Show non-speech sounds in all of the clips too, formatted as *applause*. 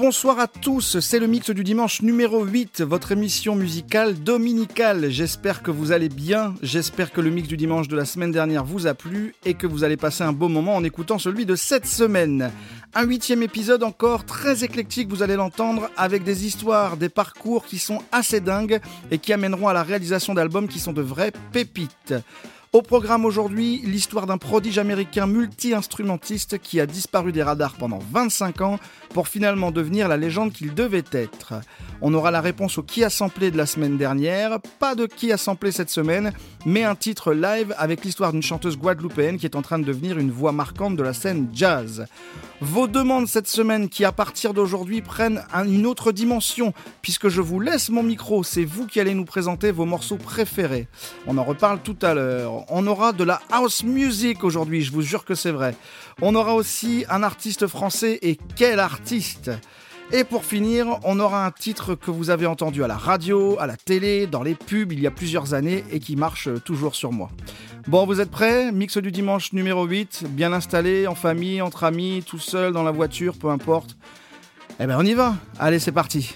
Bonsoir à tous, c'est le mix du dimanche numéro 8, votre émission musicale dominicale. J'espère que vous allez bien, j'espère que le mix du dimanche de la semaine dernière vous a plu et que vous allez passer un beau moment en écoutant celui de cette semaine. Un huitième épisode encore très éclectique, vous allez l'entendre, avec des histoires, des parcours qui sont assez dingues et qui amèneront à la réalisation d'albums qui sont de vraies pépites. Au programme aujourd'hui, l'histoire d'un prodige américain multi-instrumentiste qui a disparu des radars pendant 25 ans pour finalement devenir la légende qu'il devait être. On aura la réponse au qui a samplé de la semaine dernière, pas de qui a samplé cette semaine, mais un titre live avec l'histoire d'une chanteuse guadeloupéenne qui est en train de devenir une voix marquante de la scène jazz. Vos demandes cette semaine qui à partir d'aujourd'hui prennent une autre dimension, puisque je vous laisse mon micro, c'est vous qui allez nous présenter vos morceaux préférés. On en reparle tout à l'heure. On aura de la house music aujourd'hui, je vous jure que c'est vrai. On aura aussi un artiste français et quel artiste et pour finir, on aura un titre que vous avez entendu à la radio, à la télé, dans les pubs il y a plusieurs années et qui marche toujours sur moi. Bon, vous êtes prêts? Mix du dimanche numéro 8, bien installé, en famille, entre amis, tout seul, dans la voiture, peu importe. Eh ben on y va Allez, c'est parti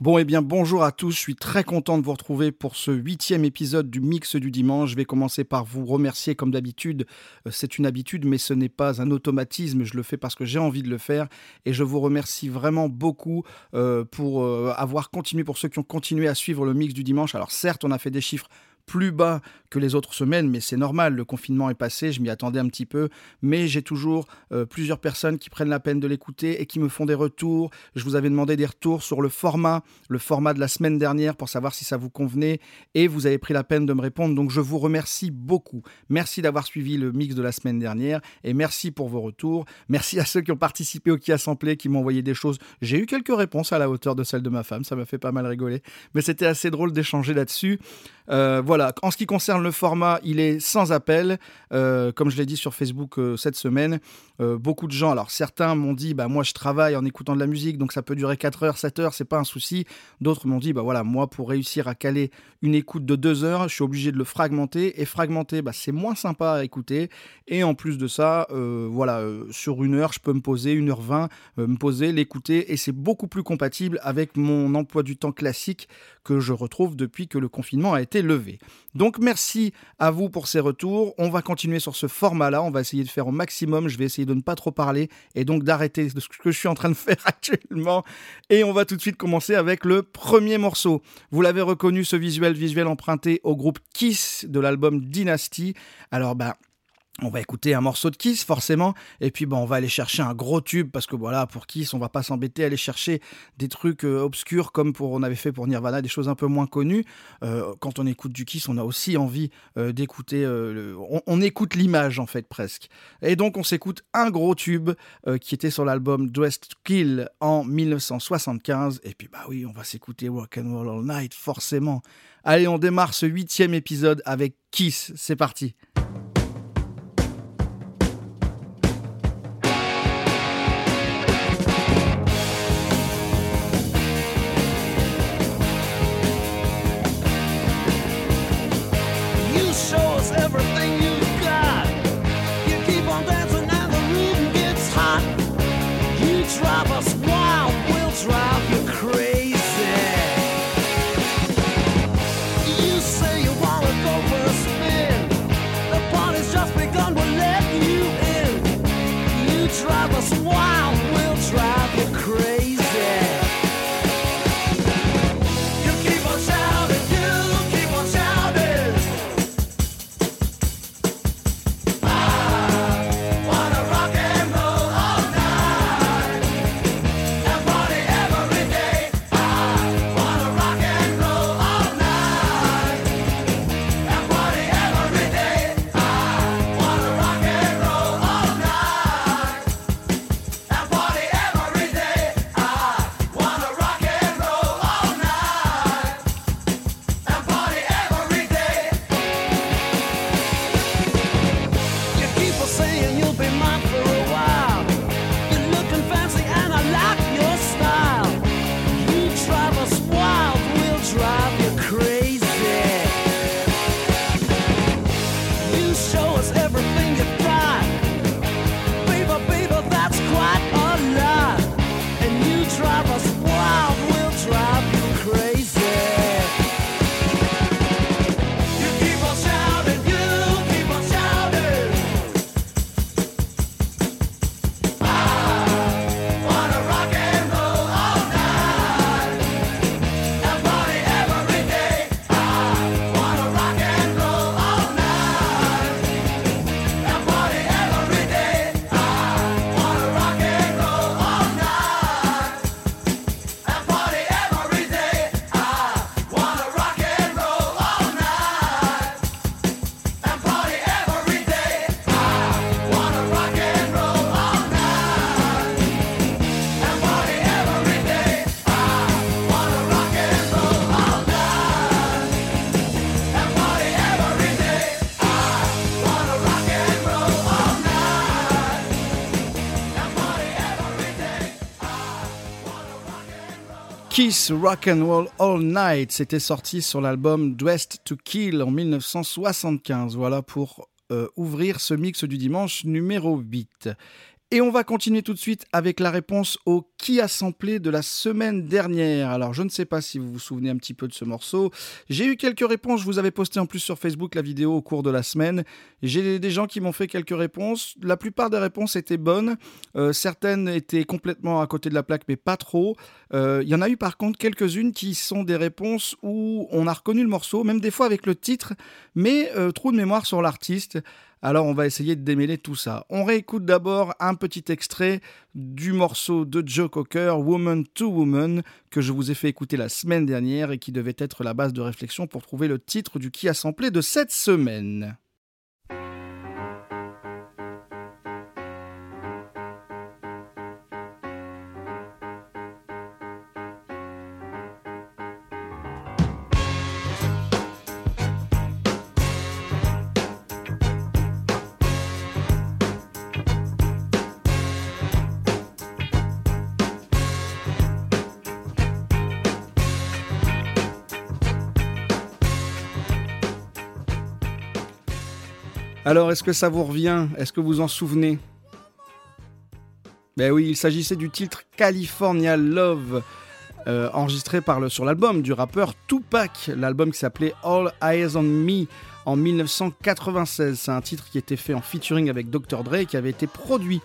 Bon, eh bien, bonjour à tous. Je suis très content de vous retrouver pour ce huitième épisode du Mix du Dimanche. Je vais commencer par vous remercier comme d'habitude. Euh, c'est une habitude, mais ce n'est pas un automatisme. Je le fais parce que j'ai envie de le faire. Et je vous remercie vraiment beaucoup euh, pour euh, avoir continué, pour ceux qui ont continué à suivre le Mix du Dimanche. Alors, certes, on a fait des chiffres plus bas que les autres semaines, mais c'est normal, le confinement est passé, je m'y attendais un petit peu, mais j'ai toujours euh, plusieurs personnes qui prennent la peine de l'écouter et qui me font des retours. Je vous avais demandé des retours sur le format, le format de la semaine dernière pour savoir si ça vous convenait, et vous avez pris la peine de me répondre, donc je vous remercie beaucoup. Merci d'avoir suivi le mix de la semaine dernière, et merci pour vos retours. Merci à ceux qui ont participé au Qui Assemblé, qui m'ont envoyé des choses. J'ai eu quelques réponses à la hauteur de celle de ma femme, ça m'a fait pas mal rigoler, mais c'était assez drôle d'échanger là-dessus. Euh, voilà, en ce qui concerne le format, il est sans appel. Euh, comme je l'ai dit sur Facebook euh, cette semaine, beaucoup de gens, alors certains m'ont dit, bah, moi je travaille en écoutant de la musique, donc ça peut durer 4 heures, 7 heures, c'est pas un souci. D'autres m'ont dit, bah voilà, moi pour réussir à caler une écoute de 2 heures, je suis obligé de le fragmenter. Et fragmenter, bah, c'est moins sympa à écouter. Et en plus de ça, voilà, sur une heure, je peux me poser, 1h20, me poser, l'écouter, et c'est beaucoup plus compatible avec mon emploi du temps classique que je retrouve depuis que le confinement a été levé. Donc merci à vous pour ces retours. On va continuer sur ce format-là. On va essayer de faire au maximum. Je vais essayer de ne pas trop parler et donc d'arrêter ce que je suis en train de *laughs* faire actuellement. Et on va tout de suite commencer avec le premier morceau. Vous l'avez reconnu, ce visuel visuel emprunté au groupe Kiss de l'album Dynasty. Alors ben on va écouter un morceau de Kiss forcément. Et puis on va aller chercher un gros tube parce que voilà pour Kiss on va pas s'embêter à aller chercher des trucs euh, obscurs comme pour on avait fait pour Nirvana des choses un peu moins connues. Euh, quand on écoute du Kiss on a aussi envie euh, d'écouter on, écoute l'image en fait presque. Et donc on s'écoute un gros tube qui était sur l'album Dressed Kill en 1975 et puis bah oui on va s'écouter Rock and Roll All Night forcément. Allez on démarre ce huitième épisode avec Kiss. C'est parti Kiss Rock and Roll All Night, c'était sorti sur l'album Dressed to Kill en 1975. Voilà pour euh, ouvrir ce mix du dimanche numéro 8. Et on va continuer tout de suite avec la réponse au qui a samplé de la semaine dernière. Alors je ne sais pas si vous vous souvenez un petit peu de ce morceau. J'ai eu quelques réponses, je vous avais posté en plus sur Facebook la vidéo au cours de la semaine. J'ai des gens qui m'ont fait quelques réponses. La plupart des réponses étaient bonnes. Euh, certaines étaient complètement à côté de la plaque, mais pas trop. Euh, il y en a eu par contre quelques-unes qui sont des réponses où on a reconnu le morceau, même des fois avec le titre, mais euh, trop de mémoire sur l'artiste. Alors on va essayer de démêler tout ça. On réécoute d'abord un petit extrait du morceau de Joe Cocker, Woman to Woman, que je vous ai fait écouter la semaine dernière et qui devait être la base de réflexion pour trouver le titre du qui a samplé de cette semaine. Alors, est-ce que ça vous revient? Est-ce que vous en souvenez? Ben oui, il s'agissait du titre California Love, euh, enregistré par le, sur l'album du rappeur Tupac, l'album qui s'appelait All Eyes on Me en 1996. C'est un titre qui était fait en featuring avec Dr. Dre, qui avait été produit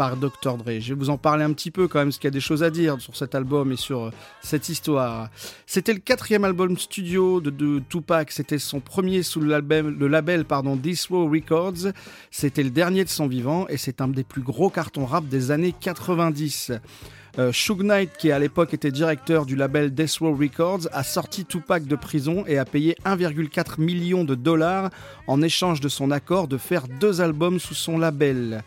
par Dr. Dre. Je vais vous en parler un petit peu quand même, parce qu'il y a des choses à dire sur cet album et sur euh, cette histoire. C'était le quatrième album studio de, Tupac, c'était son premier sous le label, pardon, This Records. C'était le dernier de son vivant et c'est un des plus gros cartons rap des années 90. Euh, Suge Knight, qui à l'époque était directeur du label Death Row Records, a sorti Tupac de prison et a payé 1,4 million de dollars en échange de son accord de faire deux albums sous son label.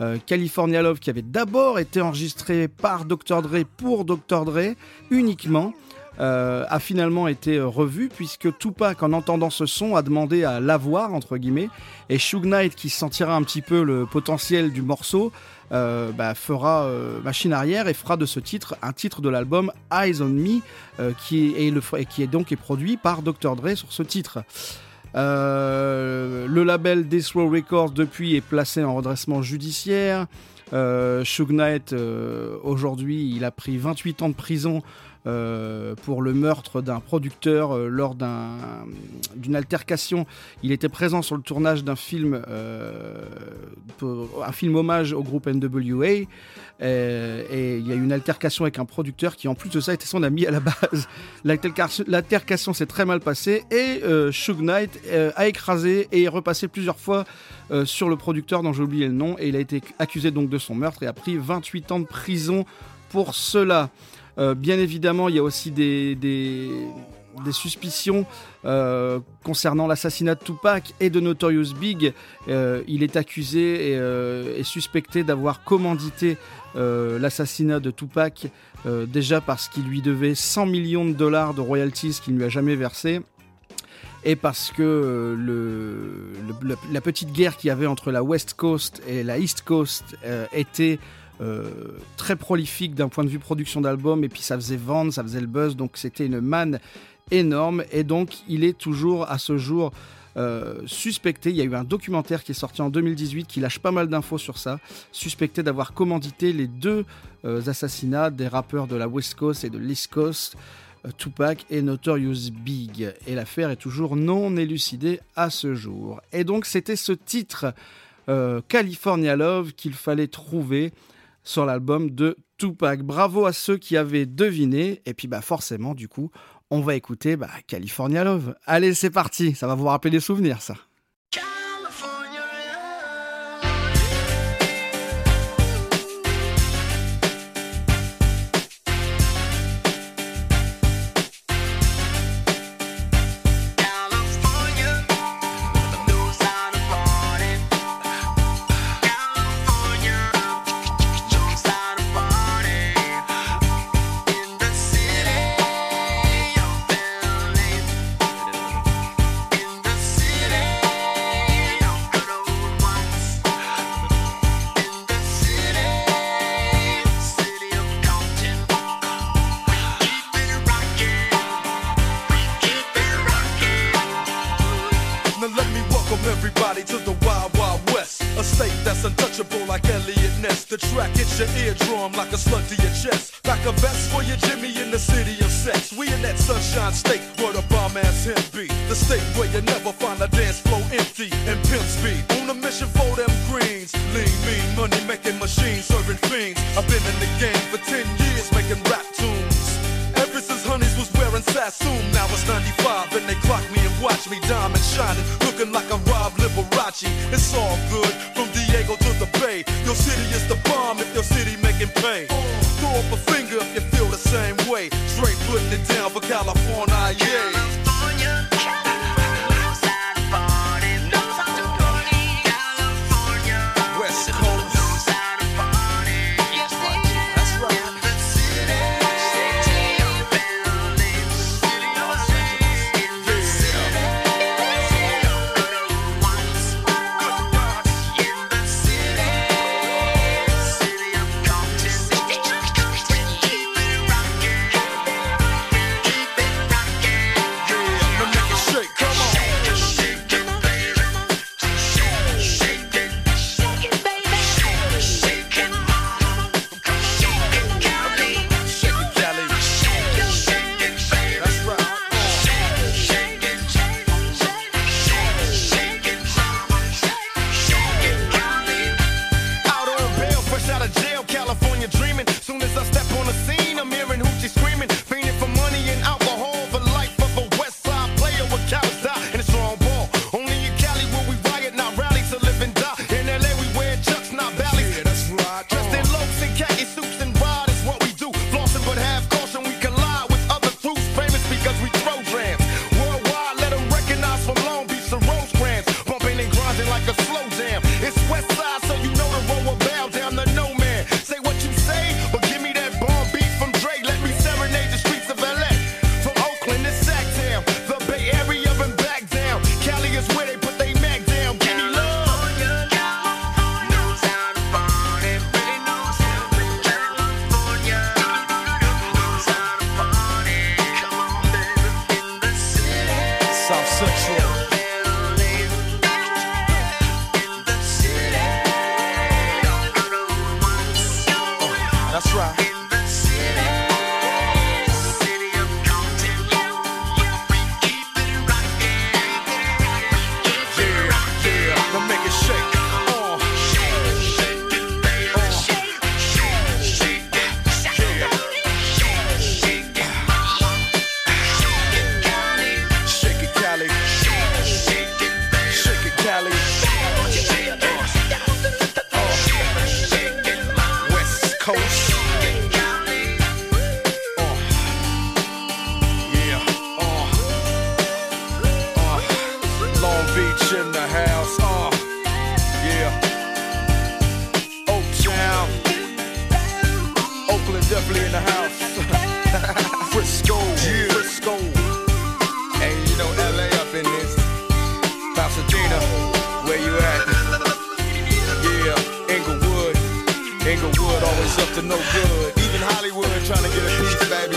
Euh, California Love qui avait d'abord été enregistré par Dr. Dre pour Dr. Dre uniquement. Euh, a finalement été revu puisque Tupac en entendant ce son a demandé à l'avoir entre guillemets et Suge Knight qui sentira un petit peu le potentiel du morceau euh, bah, fera machine arrière et fera de ce titre un titre de l'album Eyes on Me qui, est donc produit par Dr. Dre sur ce titre. Euh, le label Death Row Records depuis est placé en redressement judiciaire. Euh, Knight, euh, aujourd'hui, il a pris 28 ans de prison euh, pour le meurtre d'un producteur euh, lors d'une altercation. Il était présent sur le tournage d'un film, euh, un film hommage au groupe NWA. Et, il y a eu une altercation avec un producteur qui, en plus de ça, était son ami à la base. *laughs* L'altercation s'est très mal passée et euh, Knight a écrasé et est repassé plusieurs fois sur le producteur dont j'ai oublié le nom. Et il a été accusé donc de son meurtre et a pris 28 ans de prison pour cela. Euh, bien évidemment, il y a aussi des, suspicions euh, concernant l'assassinat de Tupac et de Notorious Big. Euh, il est accusé et, suspecté d'avoir commandité l'assassinat de Tupac, déjà parce qu'il lui devait 100 millions de dollars de royalties qu'il ne lui a jamais versé et parce que la petite guerre qu'il y avait entre la West Coast et la East Coast était euh, très prolifique d'un point de vue production d'albums, et puis ça faisait vendre, ça faisait le buzz, donc c'était une manne énorme, et donc il est toujours à ce jour euh, suspecté, il y a eu un documentaire qui est sorti en 2018 qui lâche pas mal d'infos sur ça, suspecté d'avoir commandité les deux euh, assassinats des rappeurs de la West Coast et de l'East Coast. Tupac et Notorious Big. Et l'affaire est toujours non élucidée à ce jour. Et donc c'était ce titre California Love qu'il fallait trouver sur l'album de Tupac. Bravo à ceux qui avaient deviné. Et puis bah forcément, du coup, on va écouter bah, California Love. Allez, c'est parti. Ça va vous rappeler des souvenirs, ça. Get a piece, baby.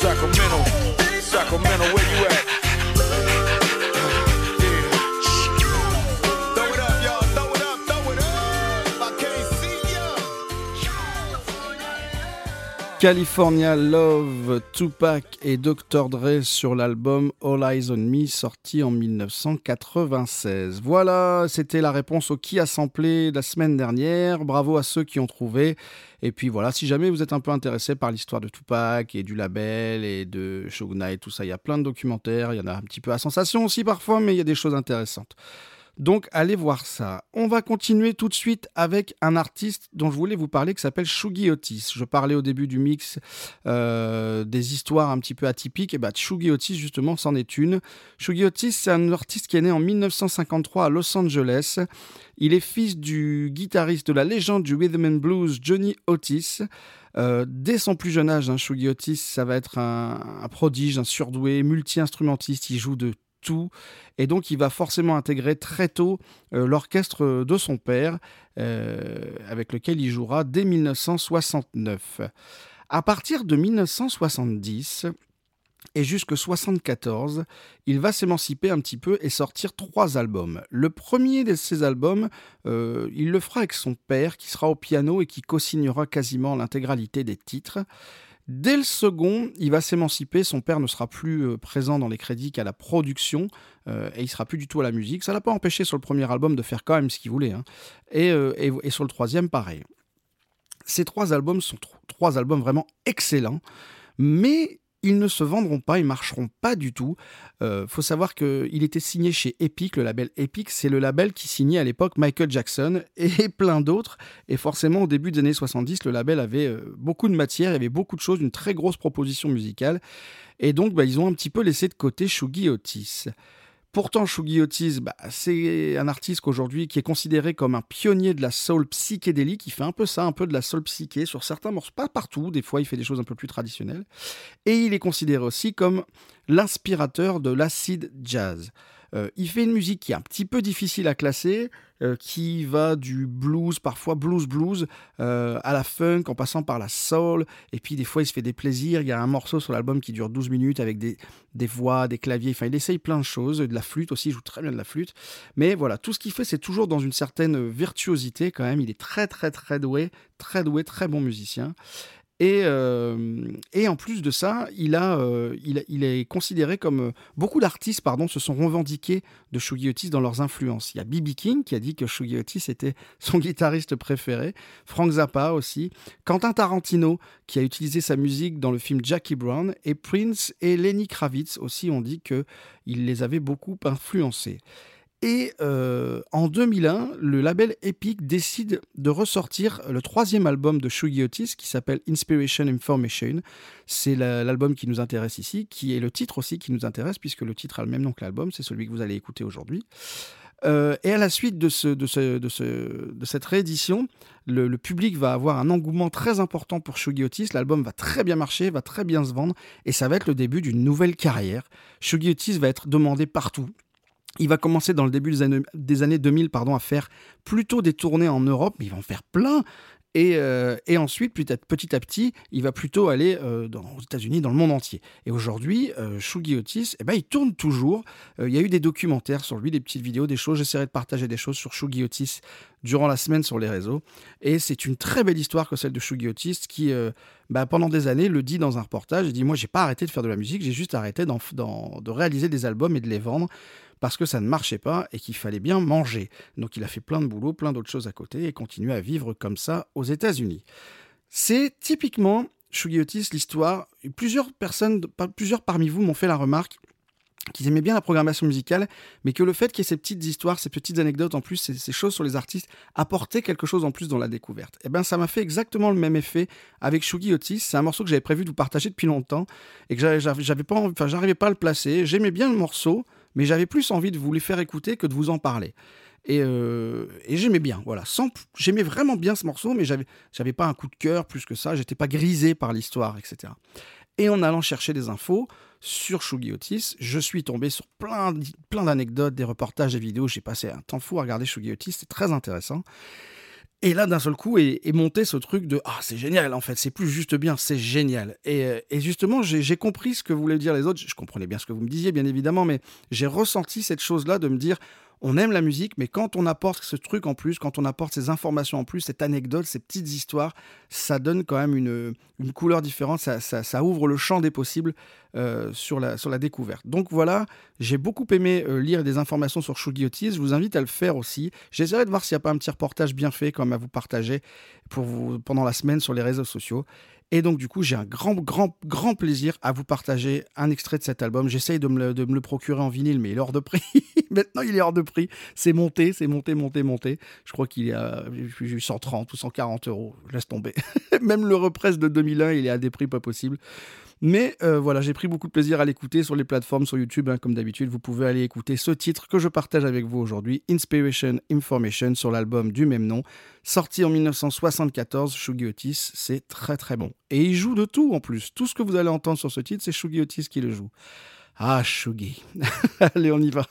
Sacramento, Sacramento, where you at? California Love, Tupac et Dr. Dre sur l'album All Eyes on Me sorti en 1996. Voilà, c'était la réponse au qui a samplé la semaine dernière. Bravo à ceux qui ont trouvé. Et puis voilà, si jamais vous êtes un peu intéressé par l'histoire de Tupac et du label et de Shogunai, tout ça, il y a plein de documentaires, il y en a un petit peu à sensation aussi parfois, mais il y a des choses intéressantes. Donc allez voir ça. On va continuer tout de suite avec un artiste dont je voulais vous parler qui s'appelle Shugi Otis. Je parlais au début du mix euh, des histoires un petit peu atypiques. Et bah Shugi Otis justement c'en est une. Shugi Otis c'est un artiste qui est né en 1953 à Los Angeles. Il est fils du guitariste de la légende du rhythm and blues Johnny Otis. Euh, dès son plus jeune âge, hein, Shugi Otis, ça va être un, un prodige, un surdoué, multi-instrumentiste. Il joue de et donc, il va forcément intégrer très tôt euh, l'orchestre de son père, euh, avec lequel il jouera dès 1969. À partir de 1970, et jusque 1974, il va s'émanciper un petit peu et sortir trois albums. Le premier de ces albums, euh, il le fera avec son père, qui sera au piano et qui co-signera quasiment l'intégralité des titres. Dès le second, il va s'émanciper. Son père ne sera plus euh, présent dans les crédits qu'à la production euh, et il sera plus du tout à la musique. Ça l'a pas empêché sur le premier album de faire quand même ce qu'il voulait. hein. Et, euh, et- sur le troisième, pareil. Ces trois albums sont tro- trois albums vraiment excellents, mais ils ne se vendront pas, ils marcheront pas du tout. Euh, faut savoir qu'il était signé chez Epic, le label Epic, c'est le label qui signait à l'époque Michael Jackson et *laughs* plein d'autres. Et forcément, au début des années 70, le label avait euh, beaucoup de matière, il y avait beaucoup de choses, une très grosse proposition musicale. Et donc, bah, ils ont un petit peu laissé de côté Shugi Otis. Pourtant, Shugi Otis, bah, c'est un artiste qu'aujourd'hui qui est considéré comme un pionnier de la soul psychédélique. Il fait un peu ça, un peu de la soul psyché sur certains morceaux, pas partout. Des fois, il fait des choses un peu plus traditionnelles. Et il est considéré aussi comme l'inspirateur de l'acid jazz. Euh, il fait une musique qui est un petit peu difficile à classer, euh, qui va du blues, parfois blues blues, euh, à la funk, en passant par la soul. Et puis des fois, il se fait des plaisirs. Il y a un morceau sur l'album qui dure 12 minutes avec des, des voix, des claviers. Enfin, il essaye plein de choses. De la flûte aussi, il joue très bien de la flûte. Mais voilà, tout ce qu'il fait, c'est toujours dans une certaine virtuosité quand même. Il est très, très, très doué, très doué, très bon musicien. Et, euh, et en plus de ça, il, a, euh, il, est considéré comme. euh, beaucoup d'artistes pardon, se sont revendiqués de Shugi Otis dans leurs influences. Il y a B.B. King qui a dit que Shugi Otis était *laughs* son guitariste préféré, Frank Zappa aussi, Quentin Tarantino qui a utilisé sa musique dans le film Jackie Brown, et Prince et Lenny Kravitz aussi ont dit qu'il les avait beaucoup influencés. Et euh, en 2001, le label Epic décide de ressortir le troisième album de Shugi Otis qui s'appelle Inspiration Information. C'est la- l'album qui nous intéresse ici, qui est le titre aussi qui nous intéresse, puisque le titre a le même nom que l'album, c'est celui que vous allez écouter aujourd'hui. Euh, et à la suite de, ce, de, ce, de, ce- de cette réédition, le, le public va avoir un engouement très important pour Shugi Otis. L'album va très bien marcher, va très bien se vendre, et ça va être le début d'une nouvelle carrière. Shugi Otis va être demandé partout. Il va commencer dans le début des années, des années 2000 pardon, à faire plutôt des tournées en Europe, mais il va en faire plein. Et, euh, et ensuite, petit à, petit il va plutôt aller euh, dans, aux États-Unis, dans le monde entier. Et aujourd'hui, euh, Shugi Otis, eh ben, il tourne toujours. Euh, il y a eu des documentaires sur lui, des petites vidéos, des choses. J'essaierai de partager des choses sur Shugi Otis durant la semaine sur les réseaux. Et c'est une très belle histoire que celle de Shugi Otis qui, bah, pendant des années, le dit dans un reportage. Il dit Moi, j'ai pas arrêté de faire de la musique, j'ai juste arrêté de réaliser des albums et de les vendre parce que ça ne marchait pas et qu'il fallait bien manger. Donc il a fait plein de boulot, plein d'autres choses à côté et continue à vivre comme ça aux États-Unis. C'est typiquement Shugi Otis l'histoire. Plusieurs personnes, plusieurs parmi vous m'ont fait la remarque qu'ils aimaient bien la programmation musicale, mais que le fait qu'il y ait ces petites histoires, ces petites anecdotes en plus, ces, choses sur les artistes, apportaient quelque chose en plus dans la découverte. Et bien ça m'a fait exactement le même effet avec Shugi Otis. C'est un morceau que j'avais prévu de vous partager depuis longtemps et que j'avais- pas, enfin j'arrivais pas à le placer. J'aimais bien le morceau, mais j'avais plus envie de vous les faire écouter que de vous en parler. Et, euh, j'aimais bien, voilà. J'aimais vraiment bien ce morceau, mais j'avais, pas un coup de cœur plus que ça. J'étais pas grisé par l'histoire, etc. Et en allant chercher des infos sur Shugi Otis, je suis tombé sur plein d'anecdotes, des reportages, des vidéos. J'ai passé un temps fou à regarder Shugi Otis, c'est très intéressant. Et là, d'un seul coup, est, monté ce truc de Ah, c'est génial, en fait, c'est plus juste bien, c'est génial. Et, euh, et justement, j'ai compris ce que voulaient dire les autres. Je comprenais bien ce que vous me disiez, bien évidemment, mais j'ai ressenti cette chose-là de me dire on aime la musique, mais quand on apporte ce truc en plus, quand on apporte ces informations en plus, cette anecdote, ces petites histoires, ça donne quand même une, couleur différente, ça, ouvre le champ des possibles euh, sur, la, découverte. Donc voilà, j'ai beaucoup aimé euh, lire des informations sur Shugi Otis, je vous invite à le faire aussi. J'essaierai de voir s'il n'y a pas un petit reportage bien fait comme à vous partager pendant la semaine sur les réseaux sociaux. Et donc, du coup, j'ai un grand, grand, grand plaisir à vous partager un extrait de cet album. J'essaye de, me le- procurer en vinyle, mais il est hors de prix. *laughs* Maintenant, il est hors de prix. C'est monté, c'est monté, monté, monté. Je crois qu'il est à j'ai eu 130 ou 140 euros. Laisse tomber. *laughs* Même le represse de 2001, il est à des prix pas possibles. Mais euh, voilà, j'ai pris beaucoup de plaisir à l'écouter sur les plateformes, sur YouTube, hein, comme d'habitude. Vous pouvez aller écouter ce titre que je partage avec vous aujourd'hui, Inspiration Information, sur l'album du même nom, sorti en 1974, Shugi Otis. C'est très très bon. Et il joue de tout en plus. Tout ce que vous allez entendre sur ce titre, c'est Shugi Otis qui le joue. Ah, Shugi. *laughs* Allez, on y va.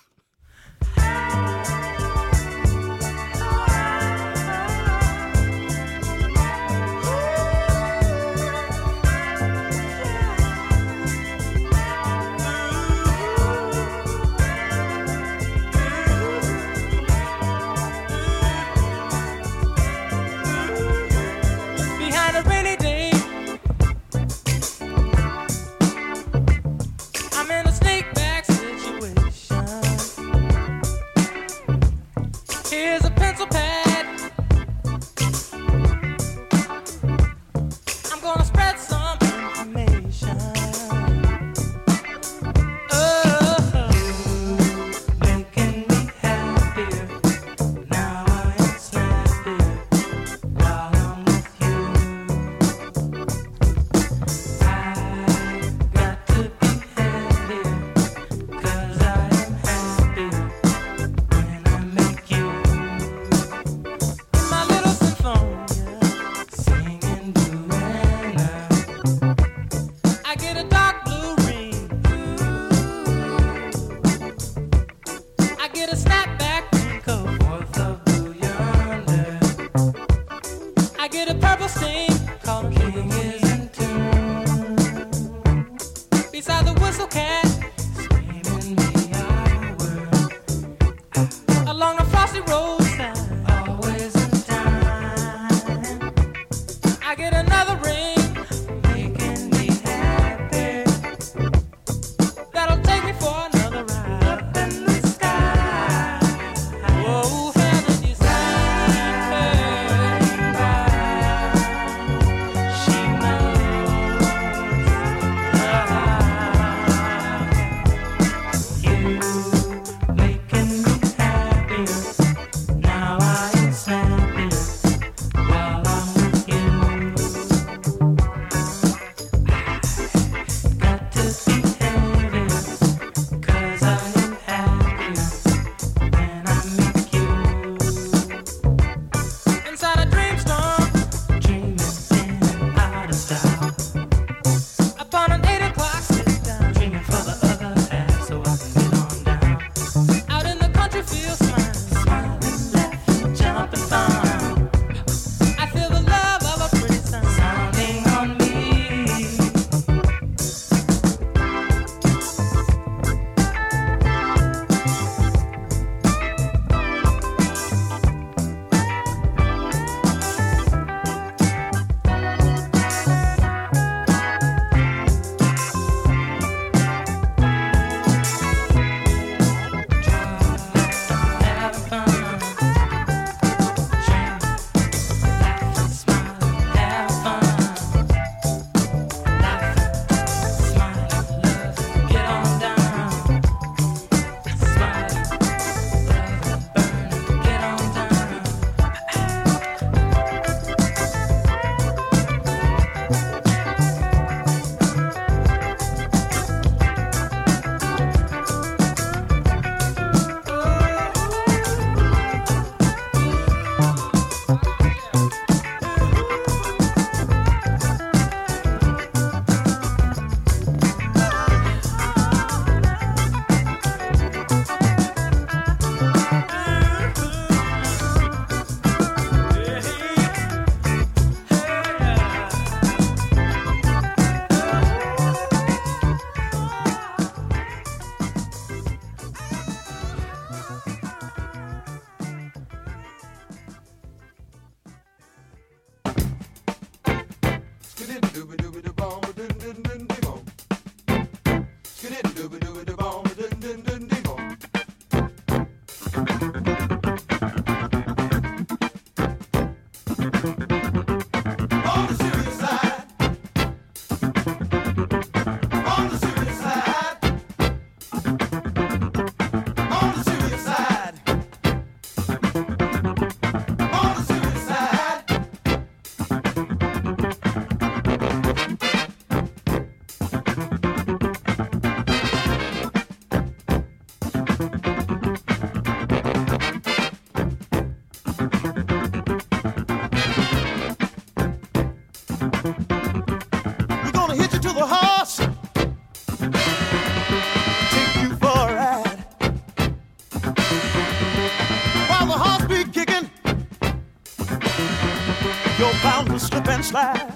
Slide.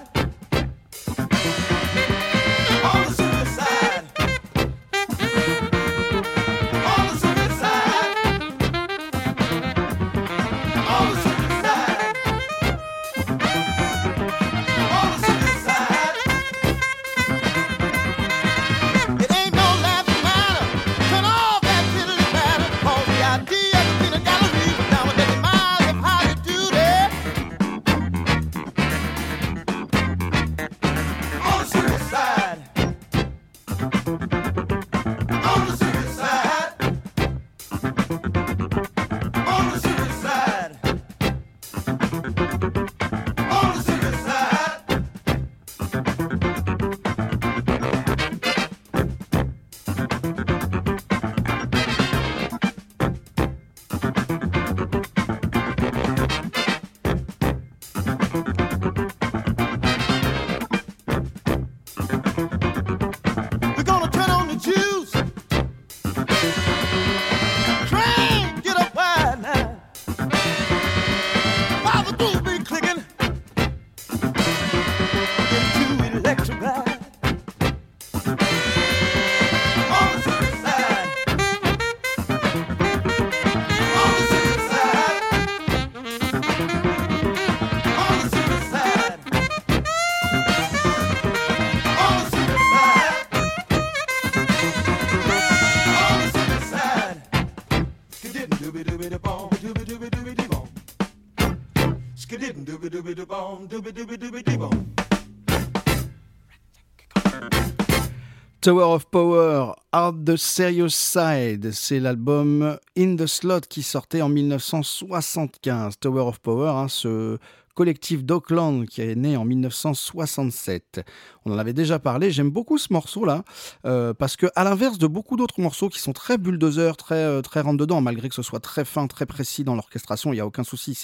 Tower of Power, Hard the Serious Side, c'est l'album In the Slot qui sortait en 1975. Tower of Power, hein, ce collectif d'Auckland qui est né en 1967. On en avait déjà parlé, j'aime beaucoup ce morceau-là, euh, parce que à l'inverse de beaucoup d'autres morceaux qui sont très bulldozer, très, euh, rentre-dedans, malgré que ce soit très fin, très précis dans l'orchestration, il n'y a aucun souci,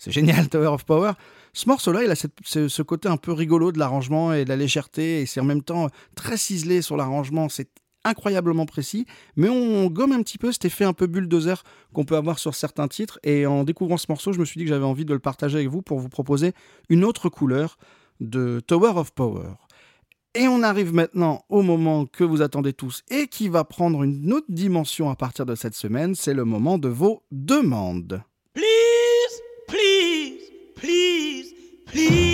c'est génial, Tower of Power. Ce morceau-là, il a ce côté un peu rigolo de l'arrangement et de la légèreté, et c'est en même temps très ciselé sur l'arrangement. C'est incroyablement précis, mais on gomme un petit peu cet effet un peu bulldozer qu'on peut avoir sur certains titres. Et en découvrant ce morceau, je me suis dit que j'avais envie de le partager avec vous pour vous proposer une autre couleur de Tower of Power. Et on arrive maintenant au moment que vous attendez tous et qui va prendre une autre dimension à partir de cette semaine, c'est le moment de vos demandes. Please, please, please,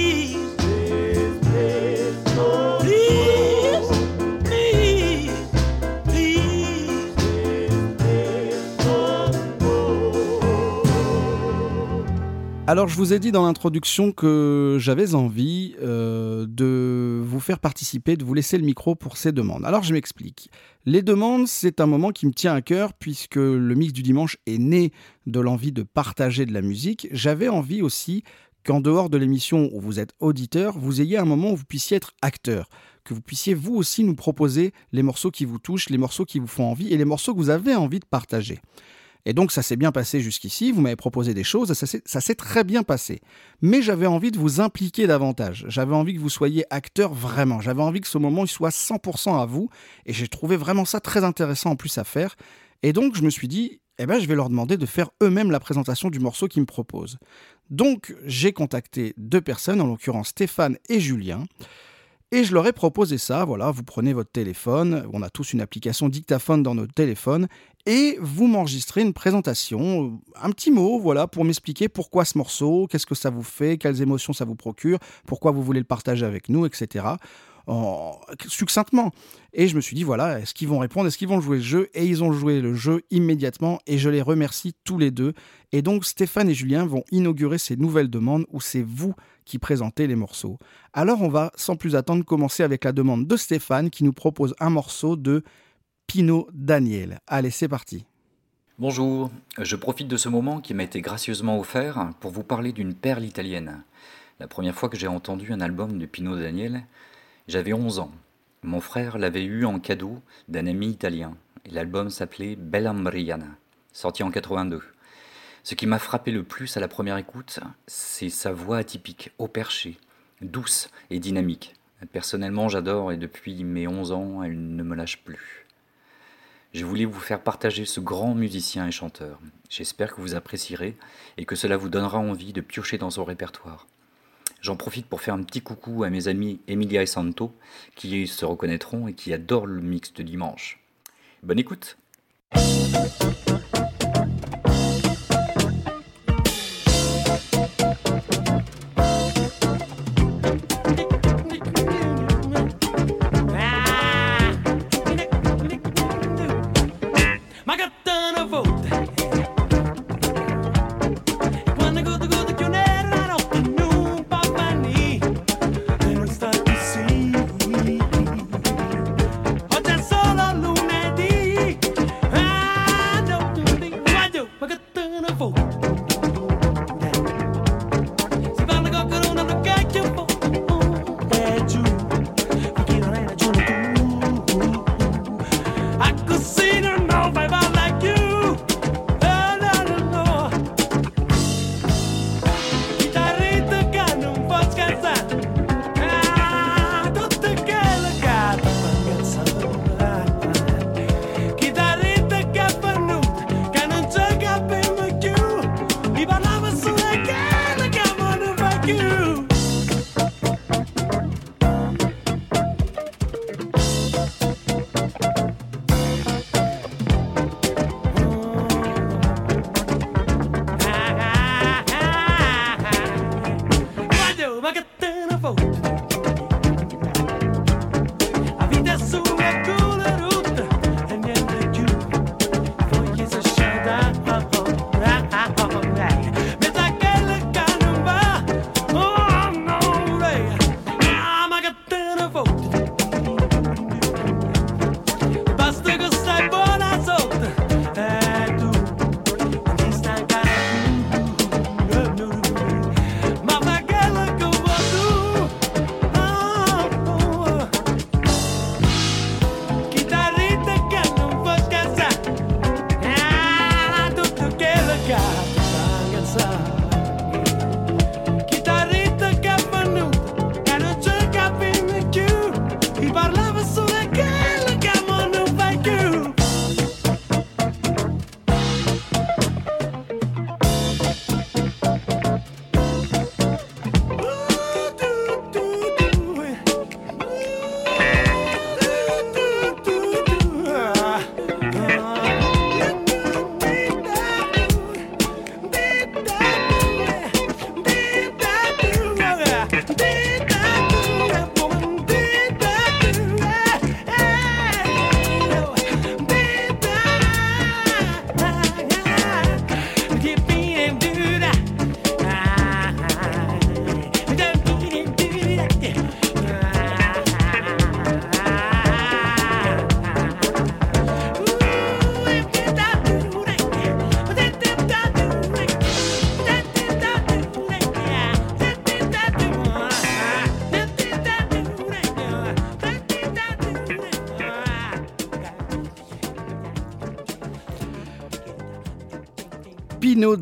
Alors, je vous ai dit dans l'introduction que j'avais envie euh, de vous faire participer, de vous laisser le micro pour ces demandes. Alors, je m'explique. Les demandes, c'est un moment qui me tient à cœur puisque le mix du dimanche est né de l'envie de partager de la musique. J'avais envie aussi qu'en dehors de l'émission où vous êtes auditeur, vous ayez un moment où vous puissiez être acteur, que vous puissiez vous aussi nous proposer les morceaux qui vous touchent, les morceaux qui vous font envie et les morceaux que vous avez envie de partager. Et donc ça s'est bien passé jusqu'ici, vous m'avez proposé des choses, ça s'est- très bien passé. Mais j'avais envie de vous impliquer davantage, j'avais envie que vous soyez acteur vraiment, j'avais envie que ce moment il soit 100% à vous, et j'ai trouvé vraiment ça très intéressant en plus à faire. Et donc je me suis dit, eh ben, je vais leur demander de faire eux-mêmes la présentation du morceau qu'ils me proposent. Donc j'ai contacté deux personnes, en l'occurrence Stéphane et Julien. Et je leur ai proposé ça, voilà, vous prenez votre téléphone, on a tous une application dictaphone dans notre téléphone, et vous m'enregistrez une présentation, un petit mot, voilà, pour m'expliquer pourquoi ce morceau, qu'est-ce que ça vous fait, quelles émotions ça vous procure, pourquoi vous voulez le partager avec nous, etc. En- succinctement. Et je me suis dit, voilà, est-ce qu'ils vont répondre, est-ce qu'ils vont jouer le jeu? Et ils ont joué le jeu immédiatement, et je les remercie tous les deux. Et donc Stéphane et Julien vont inaugurer ces nouvelles demandes où c'est vous qui présentez les morceaux. Alors on va sans plus attendre commencer avec la demande de Stéphane qui nous propose un morceau de Pino Daniel. Allez, c'est parti. Bonjour, je profite de ce moment qui m'a été gracieusement offert pour vous parler d'une perle italienne. La première fois que j'ai entendu un album de Pino Daniel, j'avais 11 ans. Mon frère l'avait eu en cadeau d'un ami italien, l'album s'appelait Bella Mariana, sorti en 82. Ce qui m'a frappé le plus à la première écoute, c'est sa voix atypique, au perché, douce et dynamique. Personnellement, j'adore et depuis mes 11 ans, elle ne me lâche plus. Je voulais vous faire partager ce grand musicien et chanteur. J'espère que vous apprécierez et que cela vous donnera envie de piocher dans son répertoire. J'en profite pour faire un petit coucou à mes amis Emilia et Santo, qui se reconnaîtront et qui adorent le mix de dimanche. Bonne écoute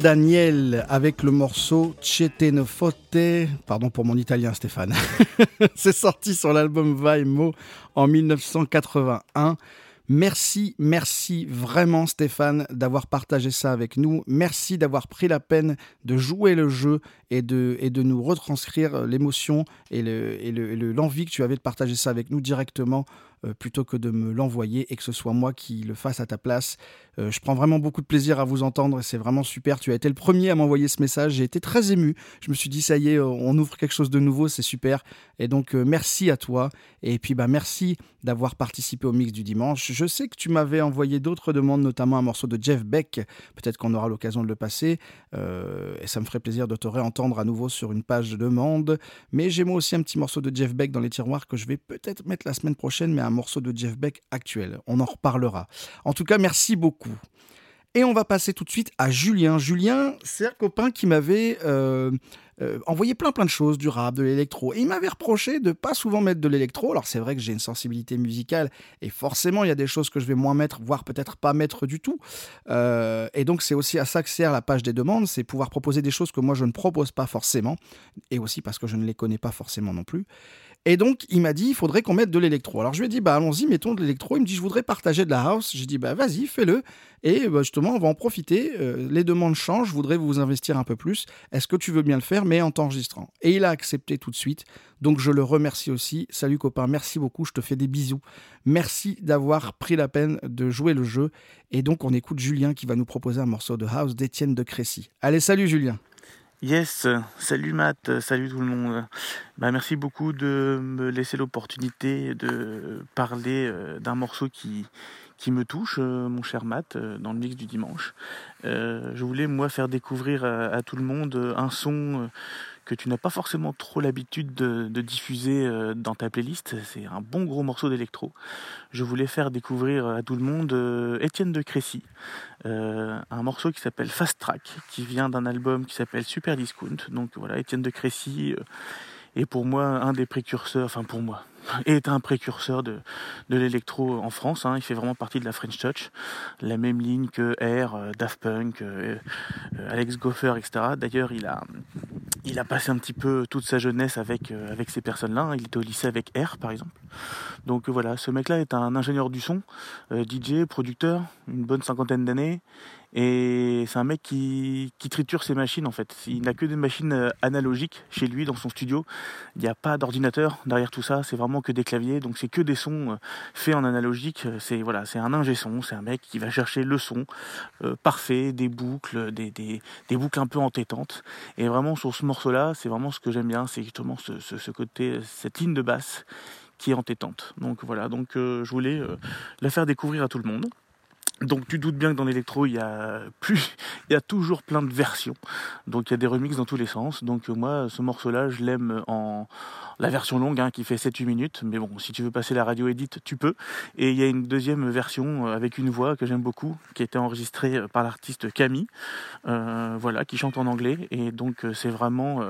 Daniel avec le morceau Fote. Pardon pour mon italien, Stéphane. *laughs* C'est sorti sur l'album Vaimo en 1981. Merci, merci vraiment Stéphane d'avoir partagé ça avec nous. Merci d'avoir pris la peine de jouer le jeu et de, et de nous retranscrire l'émotion et l'envie le, le, que tu avais de partager ça avec nous directement plutôt que de me l'envoyer et que ce soit moi qui le fasse à ta place. Euh, je prends vraiment beaucoup de plaisir à vous entendre et c'est vraiment super. Tu as été le premier à m'envoyer ce message. J'ai été très ému. Je me suis dit, ça y est, on ouvre quelque chose de nouveau, c'est super. Et donc, euh, merci à toi. Et puis, bah, merci d'avoir participé au mix du dimanche. Je sais que tu m'avais envoyé d'autres demandes, notamment un morceau de Jeff Beck. Peut-être qu'on aura l'occasion de le passer. et ça me ferait plaisir de te réentendre à nouveau sur une page de demande. Mais j'ai moi aussi un petit morceau de Jeff Beck dans les tiroirs que je vais peut-être mettre la semaine prochaine, mais un morceau de Jeff Beck actuel. On en reparlera. En tout cas, merci beaucoup. Et on va passer tout de suite à Julien. Julien, c'est un copain qui m'avait euh, euh, envoyé plein plein de choses, du rap, de l'électro. Et il m'avait reproché de pas souvent mettre de l'électro. Alors c'est vrai que j'ai une sensibilité musicale et forcément il y a des choses que je vais moins mettre, voire peut-être pas mettre du tout. Euh, et donc c'est aussi à ça que sert la page des demandes, c'est pouvoir proposer des choses que moi je ne propose pas forcément, et aussi parce que je ne les connais pas forcément non plus. Et donc, il m'a dit, il faudrait qu'on mette de l'électro. Alors, je lui ai dit, bah, allons-y, mettons de l'électro. Il me dit, je voudrais partager de la house. J'ai dit, bah, vas-y, fais-le. Et bah, justement, on va en profiter. Euh, les demandes changent. Je voudrais vous investir un peu plus. Est-ce que tu veux bien le faire, mais en t'enregistrant? Et il a accepté tout de suite. Donc, je le remercie aussi. Salut, copain. Merci beaucoup. Je te fais des bisous. Merci d'avoir pris la peine de jouer le jeu. Et donc, on écoute Julien qui va nous proposer un morceau de house d'Étienne de Crécy. Allez, salut, Julien. Yes, salut Matt, salut tout le monde. Bah, merci beaucoup de me laisser l'opportunité de parler euh, d'un morceau qui, me touche, euh, mon cher Matt, euh, dans le mix du dimanche. je voulais, moi, faire découvrir à, tout le monde un son que tu n'as pas forcément trop l'habitude de, diffuser euh, dans ta playlist. C'est un bon gros morceau d'électro. Je voulais faire découvrir à tout le monde euh, Étienne de Crécy, euh, un morceau qui s'appelle Fast Track, qui vient d'un album qui s'appelle Super Discount. Donc voilà, Étienne de Crécy est pour moi un des précurseurs, enfin pour moi, *laughs* est un précurseur de, de l'électro en France. Hein. Il fait vraiment partie de la French Touch, la même ligne que Air, Daft Punk, Alex Goffer, etc. D'ailleurs, il a, il a passé un petit peu toute sa jeunesse avec, euh, avec ces personnes-là. Hein. Il était au lycée avec R, par exemple. Donc euh, voilà, ce mec-là est un ingénieur du son, euh, DJ, producteur, une bonne cinquantaine d'années. Et c'est un mec qui, triture ses machines en fait. Il n'a que des machines euh, analogiques chez lui dans son studio. Il n'y a pas d'ordinateur derrière tout ça. C'est vraiment que des claviers. Donc c'est que des sons euh, faits en analogique. C'est voilà, c'est un ingé son. C'est un mec qui va chercher le son euh, parfait, des boucles, des, des, boucles un peu entêtantes. Et vraiment sur ce morceau-là, c'est vraiment ce que j'aime bien. C'est justement ce, côté, cette ligne de basse qui est entêtante. Donc voilà. Donc je voulais la faire découvrir à tout le monde. Donc tu doutes bien que dans l'électro, il y a plus, *laughs* il y a toujours plein de versions. Donc il y a des remixes dans tous les sens. Donc moi, ce morceau-là, je l'aime en la version longue hein, qui fait 7-8 minutes. Mais bon, si tu veux passer la radio edit, tu peux. Et il y a une deuxième version euh, avec une voix que j'aime beaucoup, qui a été enregistrée euh, par l'artiste Camille, euh, voilà, qui chante en anglais. Et donc c'est vraiment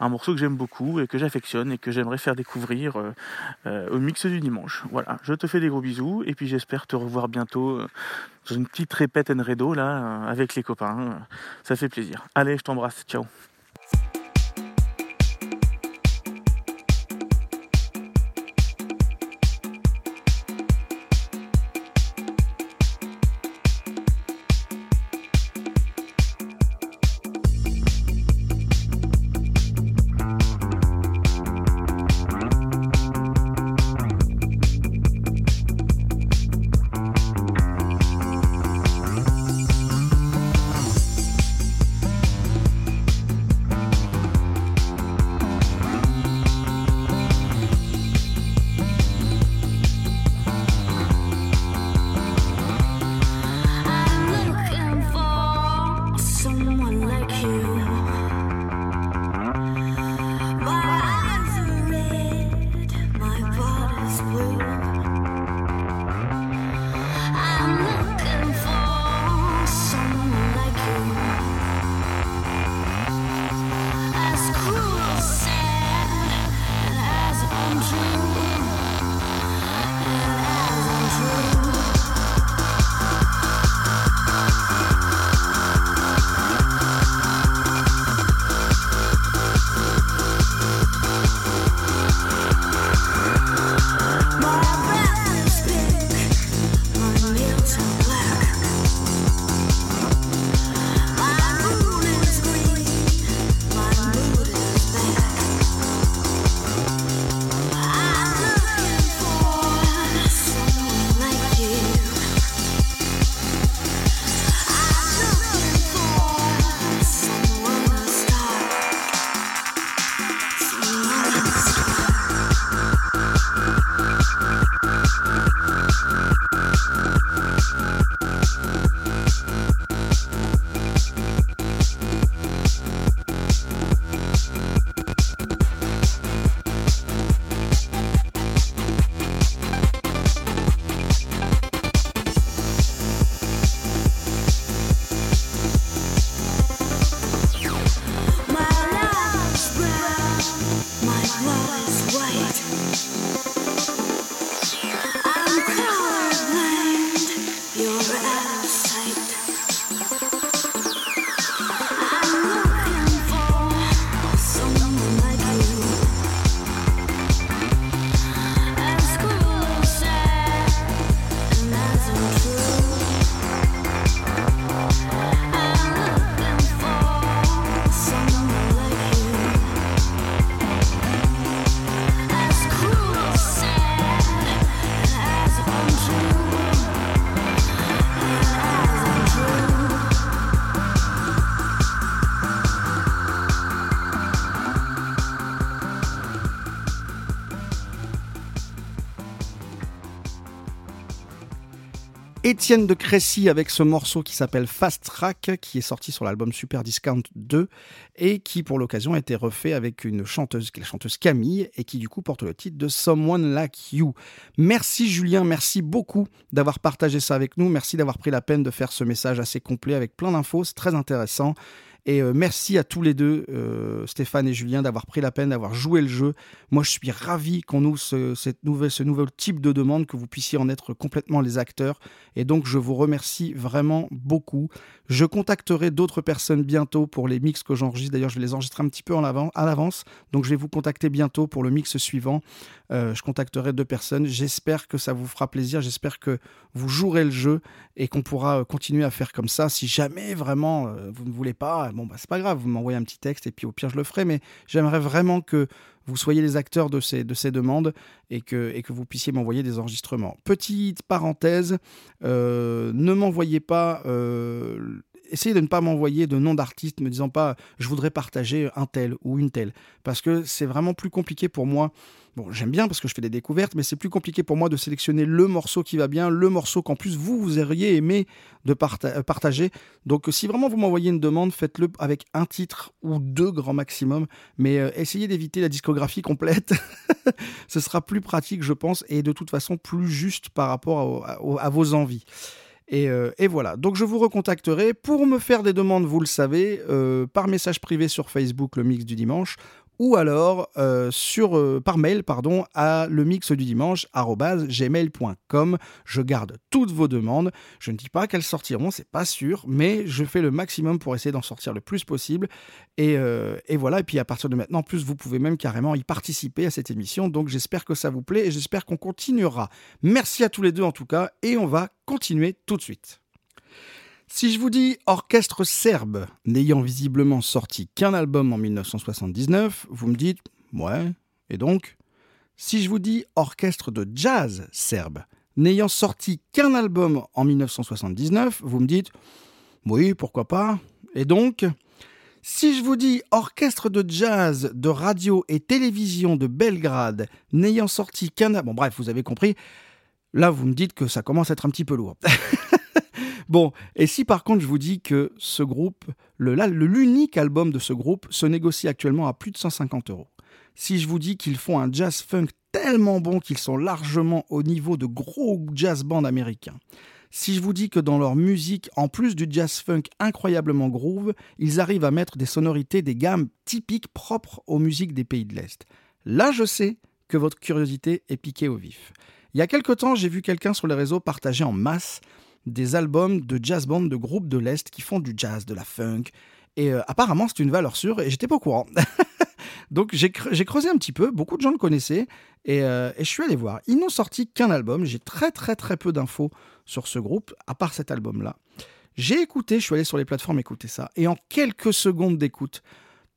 un morceau que j'aime beaucoup et que j'affectionne et que j'aimerais faire découvrir au mix du dimanche. Voilà, je te fais des gros bisous et puis j'espère te revoir bientôt dans une petite répète en redo là, euh, avec les copains. Ça fait plaisir. Allez, je t'embrasse. Ciao. Étienne de Crécy avec ce morceau qui s'appelle Fast Track, qui est sorti sur l'album Super Discount 2 et qui pour l'occasion a été refait avec une chanteuse, la chanteuse Camille, et qui du coup porte le titre de Someone Like You. Merci Julien, merci beaucoup d'avoir partagé ça avec nous, merci d'avoir pris la peine de faire ce message assez complet avec plein d'infos, c'est très intéressant. Et euh, merci à tous les deux, euh, Stéphane et Julien, d'avoir pris la peine, d'avoir joué le jeu. Moi, je suis ravi qu'on ouvre ce, cette nouvelle, ce nouvel type de demande, que vous puissiez en être complètement les acteurs. Et donc, je vous remercie vraiment beaucoup. Je contacterai d'autres personnes bientôt pour les mix que j'enregistre. D'ailleurs, je vais les enregistrer un petit peu en avant, à l'avance. Donc, je vais vous contacter bientôt pour le mix suivant. Euh, je contacterai deux personnes. J'espère que ça vous fera plaisir. J'espère que vous jouerez le jeu et qu'on pourra continuer à faire comme ça. Si jamais vraiment vous ne voulez pas, bon, bah, c'est pas grave, vous m'envoyez un petit texte et puis au pire, je le ferai. Mais j'aimerais vraiment que vous soyez les acteurs de ces, de ces demandes et que, et que vous puissiez m'envoyer des enregistrements. Petite parenthèse, euh, ne m'envoyez pas. Euh, essayez de ne pas m'envoyer de nom d'artiste me disant pas je voudrais partager un tel ou une telle parce que c'est vraiment plus compliqué pour moi Bon, j'aime bien parce que je fais des découvertes, mais c'est plus compliqué pour moi de sélectionner le morceau qui va bien, le morceau qu'en plus vous, vous auriez aimé de partager. Donc si vraiment vous m'envoyez une demande, faites-le avec un titre ou deux grand maximum, mais euh, essayez d'éviter la discographie complète. *laughs* Ce sera plus pratique, je pense, et de toute façon plus juste par rapport à, vos envies. Euh, et, voilà, donc je vous recontacterai pour me faire des demandes, vous le savez, euh, par message privé sur Facebook, le mix du dimanche, ou alors euh, euh, par mail pardon, à le mix du dimanche gmail.com. Je garde toutes vos demandes. Je ne dis pas qu'elles sortiront, c'est pas sûr, mais je fais le maximum pour essayer d'en sortir le plus possible. Et, euh, et, voilà, et puis à partir de maintenant, plus vous pouvez même carrément y participer à cette émission. Donc j'espère que ça vous plaît et j'espère qu'on continuera. Merci à tous les deux en tout cas, et on va continuer tout de suite. Si je vous dis orchestre serbe, n'ayant visiblement sorti qu'un album en 1979, vous me dites ouais, et donc? Si je vous dis orchestre de jazz serbe, n'ayant sorti qu'un album en 1979, vous me dites oui, pourquoi pas, et donc? Si je vous dis orchestre de jazz de radio et télévision de Belgrade, n'ayant sorti qu'un album, bon bref, vous avez compris, là vous me dites que ça commence à être un petit peu lourd. *laughs* Bon, et si par contre je vous dis que ce groupe, l'unique album de ce groupe, se négocie actuellement à plus de 150 euros. Si je vous dis qu'ils font un jazz funk tellement bon qu'ils sont largement au niveau de gros jazz bands américains. Si je vous dis que dans leur musique, en plus du jazz funk incroyablement groove, ils arrivent à mettre des sonorités, des gammes typiques propres aux musiques des pays de l'Est. Là, je sais que votre curiosité est piquée au vif. Il y a quelque temps, j'ai vu quelqu'un sur les réseaux partager en masse des albums de jazz band de groupes de l'Est qui font du jazz, de la funk. Et euh, apparemment, c'est une valeur sûre et j'étais pas au courant. *laughs* Donc j'ai creusé un petit peu, beaucoup de gens le connaissaient euh, et, je suis allé voir. Ils n'ont sorti qu'un album, j'ai très très très peu d'infos sur ce groupe, à part cet album-là. J'ai écouté, je suis allé sur les plateformes écouter ça, et en quelques secondes d'écoute,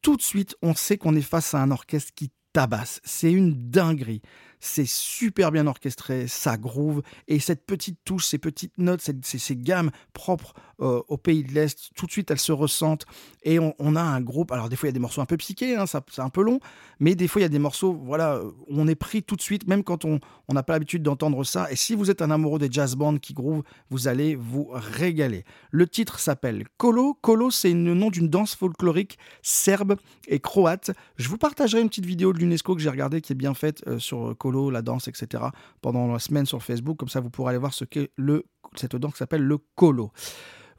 tout de suite, on sait qu'on est face à un orchestre qui tabasse. C'est une dinguerie c'est super bien orchestré, ça groove, et cette petite touche, ces petites notes, ces, gammes propres euh, au pays de l'Est, tout de suite elles se ressentent, et on, a un groupe, alors des fois il y a des morceaux un peu psychés, hein, c'est un peu long, mais des fois il y a des morceaux, voilà, on est pris tout de suite, même quand on n'a pas l'habitude d'entendre ça, et si vous êtes un amoureux des jazz bands qui groove, vous allez vous régaler. Le titre s'appelle Kolo, Kolo c'est le nom d'une danse folklorique serbe et croate, je vous partagerai une petite vidéo de l'UNESCO que j'ai regardée qui est bien faite euh, sur Kolo la danse, etc. pendant la semaine sur Facebook. Comme ça, vous pourrez aller voir ce qu'est le, cette danse s'appelle le colo.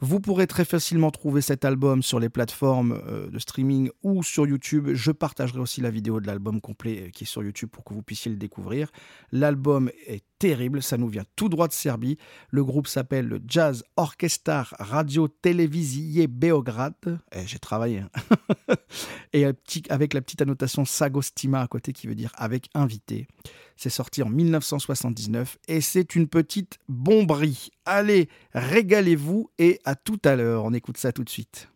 Vous pourrez très facilement trouver cet album sur les plateformes euh, de streaming ou sur YouTube. Je partagerai aussi la vidéo de l'album complet euh, qui est sur YouTube pour que vous puissiez le découvrir. L'album est terrible, ça nous vient tout droit de Serbie. Le groupe s'appelle le Jazz Orchestar Radio Televisie Beograd. Eh, j'ai travaillé. Hein. *laughs* Et avec la petite annotation Sagostima à côté qui veut dire avec invité. C'est sorti en 1979 et c'est une petite bomberie. Allez, régalez-vous et à tout à l'heure. On écoute ça tout de suite.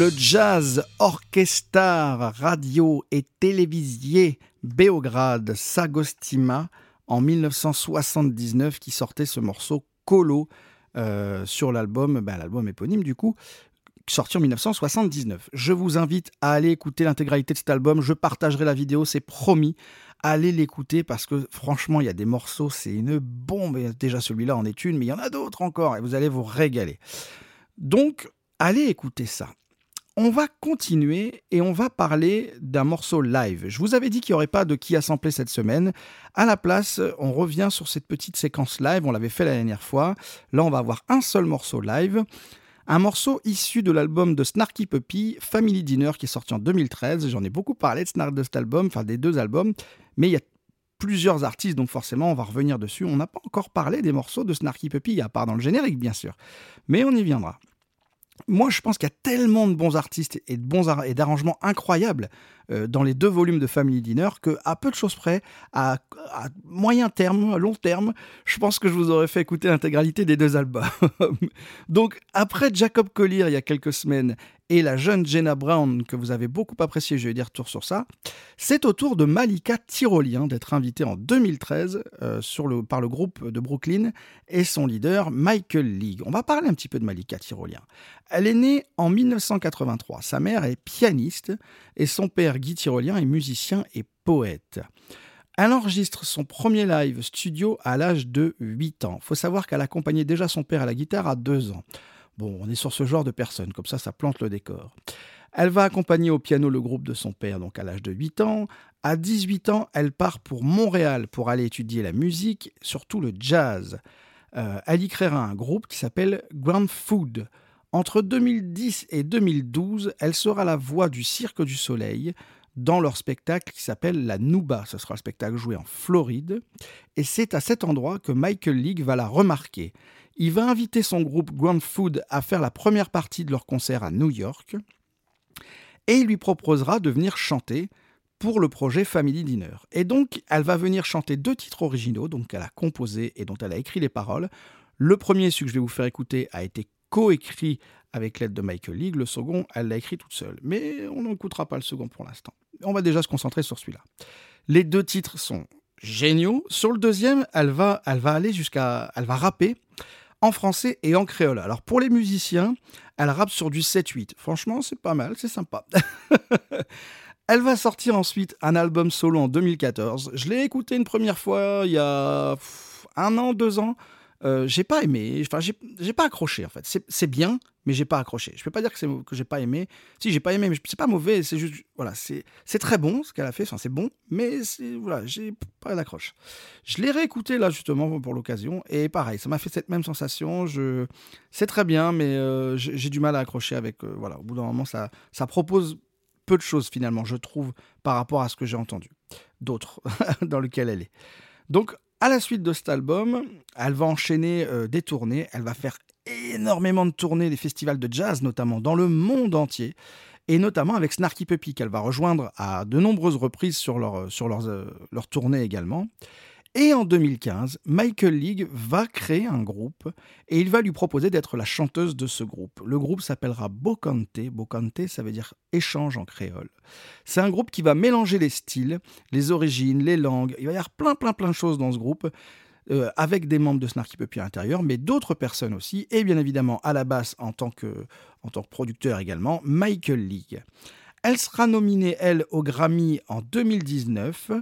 Le jazz orchestar radio et télévisier Beograd Sagostima en 1979 qui sortait ce morceau Colo euh, sur l'album, ben, l'album éponyme du coup, sorti en 1979. Je vous invite à aller écouter l'intégralité de cet album. Je partagerai la vidéo, c'est promis. Allez l'écouter parce que franchement, il y a des morceaux, c'est une bombe. Déjà celui-là en est une, mais il y en a d'autres encore et vous allez vous régaler. Donc, allez écouter ça. On va continuer et on va parler d'un morceau live. Je vous avais dit qu'il n'y aurait pas de qui samplé cette semaine. À la place, on revient sur cette petite séquence live. On l'avait fait la dernière fois. Là, on va avoir un seul morceau live. Un morceau issu de l'album de Snarky Puppy, Family Dinner, qui est sorti en 2013. J'en ai beaucoup parlé de, Snark, de cet album, enfin des deux albums, mais il y a plusieurs artistes, donc forcément on va revenir dessus. On n'a pas encore parlé des morceaux de Snarky Puppy, à part dans le générique bien sûr, mais on y viendra moi, je pense qu'il y a tellement de bons artistes et d'arrangements incroyables euh, dans les deux volumes de Family Dinner que, à peu de choses près, à, moyen terme, à long terme, je pense que je vous aurais fait écouter l'intégralité des deux albums. *laughs* Donc, après Jacob Collier il y a quelques semaines et la jeune Jenna Brown, que vous avez beaucoup apprécié, je vais dire retour sur ça, c'est au tour de Malika Tyrolien d'être invitée en 2013 euh, sur le, par le groupe de Brooklyn et son leader Michael League. On va parler un petit peu de Malika Tyrolien. Elle est née en 1983. Sa mère est pianiste et son père Guy Tyrolien est musicien et poète. Elle enregistre son premier live studio à l'âge de 8 ans. Faut savoir qu'elle accompagnait déjà son père à la guitare à 2 ans. Bon, on est sur ce genre de personne, comme ça, ça plante le décor. Elle va accompagner au piano le groupe de son père, donc à l'âge de 8 ans. À 18 ans, elle part pour Montréal pour aller étudier la musique, surtout le jazz. Euh, elle y créera un groupe qui s'appelle Grand Food. Entre 2010 et 2012, elle sera la voix du Cirque du Soleil dans leur spectacle qui s'appelle La Nouba. Ce sera un spectacle joué en Floride. Et c'est à cet endroit que Michael League va la remarquer. Il va inviter son groupe Grand Food à faire la première partie de leur concert à New York et il lui proposera de venir chanter pour le projet Family Dinner. Et donc, elle va venir chanter deux titres originaux, donc qu'elle a composé et dont elle a écrit les paroles. Le premier, celui que je vais vous faire écouter, a été coécrit avec l'aide de Michael League. Le second, elle l'a écrit toute seule. Mais on n'écoutera pas le second pour l'instant. On va déjà se concentrer sur celui-là. Les deux titres sont géniaux. Sur le deuxième, elle va, elle va aller jusqu'à, elle va rapper en français et en créole. Alors pour les musiciens, elle rappe sur du 7-8. Franchement, c'est pas mal, c'est sympa. *laughs* elle va sortir ensuite un album solo en 2014. Je l'ai écouté une première fois il y a un an, deux ans. Euh, j'ai pas aimé, enfin j'ai pas accroché en fait. C'est bien, mais j'ai pas accroché. Je peux pas dire que j'ai pas aimé. Si j'ai pas aimé, mais c'est pas mauvais. C'est juste voilà, c'est très bon ce qu'elle a fait. Enfin c'est bon, mais voilà, j'ai pas d'accroche. Je l'ai réécouté là justement pour l'occasion et pareil, ça m'a fait cette même sensation. C'est très bien, mais euh, j'ai du mal à accrocher avec. Euh, voilà, au bout d'un moment, ça propose peu de choses finalement, je trouve, par rapport à ce que j'ai entendu d'autres *laughs* dans lequel elle est. Donc à la suite de cet album, elle va enchaîner euh, des tournées, elle va faire énormément de tournées, des festivals de jazz notamment, dans le monde entier, et notamment avec Snarky Puppy, qu'elle va rejoindre à de nombreuses reprises sur leur, sur leurs, euh, leur tournée également. Et en 2015, Michael League va créer un groupe et il va lui proposer d'être la chanteuse de ce groupe. Le groupe s'appellera Bocante. Bocante, ça veut dire échange en créole. C'est un groupe qui va mélanger les styles, les origines, les langues. Il va y avoir plein, plein, plein de choses dans ce groupe. Euh, avec des membres de Snarky Puppy à l'intérieur, mais d'autres personnes aussi, et bien évidemment à la basse en tant que, en tant que producteur également, Michael League. Elle sera nominée, elle, au Grammy en 2019.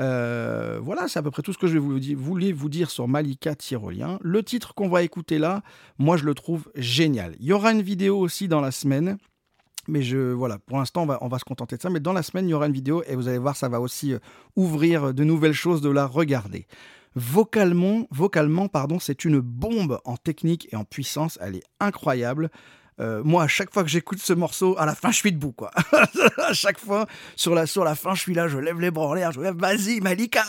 Euh, voilà, c'est à peu près tout ce que je voulais vous dire sur Malika Tyrolien. Le titre qu'on va écouter là, moi je le trouve génial. Il y aura une vidéo aussi dans la semaine. Mais je, voilà, pour l'instant, on va, on va se contenter de ça. Mais dans la semaine, il y aura une vidéo et vous allez voir, ça va aussi euh, ouvrir de nouvelles choses de la regarder. Vocalement, vocalement pardon, c'est une bombe en technique et en puissance. Elle est incroyable. Euh, moi, à chaque fois que j'écoute ce morceau, à la fin, je suis debout, quoi. *laughs* à chaque fois, sur la, sur la fin, je suis là, je lève les bras en l'air, je lève, vas-y, Malika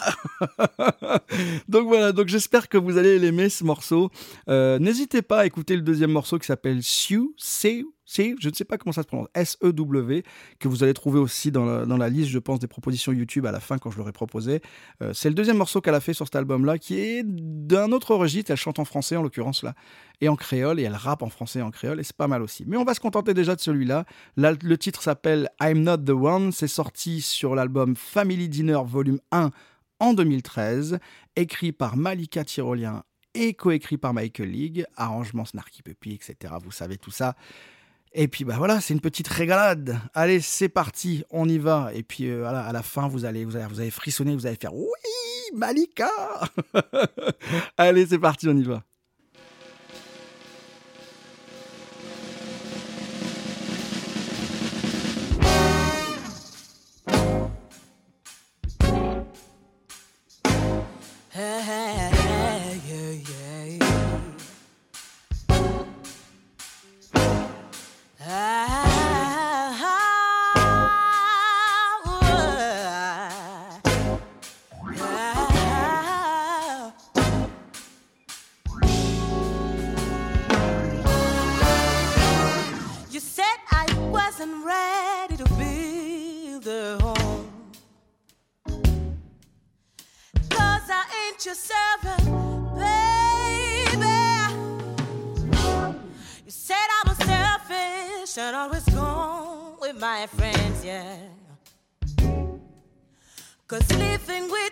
*laughs* Donc voilà, donc j'espère que vous allez l'aimer, ce morceau. Euh, n'hésitez pas à écouter le deuxième morceau qui s'appelle Sue, Say, si, je ne sais pas comment ça se prononce, S-E-W, que vous allez trouver aussi dans la, liste, je pense, des propositions YouTube à la fin quand je l'aurai proposé. Euh, c'est le deuxième morceau qu'elle a fait sur cet album-là, qui est d'un autre registre. Elle chante en français, en l'occurrence, là, et en créole, et elle rappe en français et en créole, et c'est pas mal aussi. Mais on va se contenter déjà de celui-là. Là, le titre s'appelle I'm Not the One. C'est sorti sur l'album Family Dinner Volume 1 en 2013, écrit par Malika Tyrolien et coécrit par Michael League, arrangement Snarky Puppy, etc. Vous savez tout ça. Et puis bah voilà, c'est une petite régalade. Allez, c'est parti, on y va. Et puis euh, voilà, à la fin, vous allez, vous allez, vous allez frissonner, vous allez faire oui, Malika. *laughs* allez, c'est parti, on y va.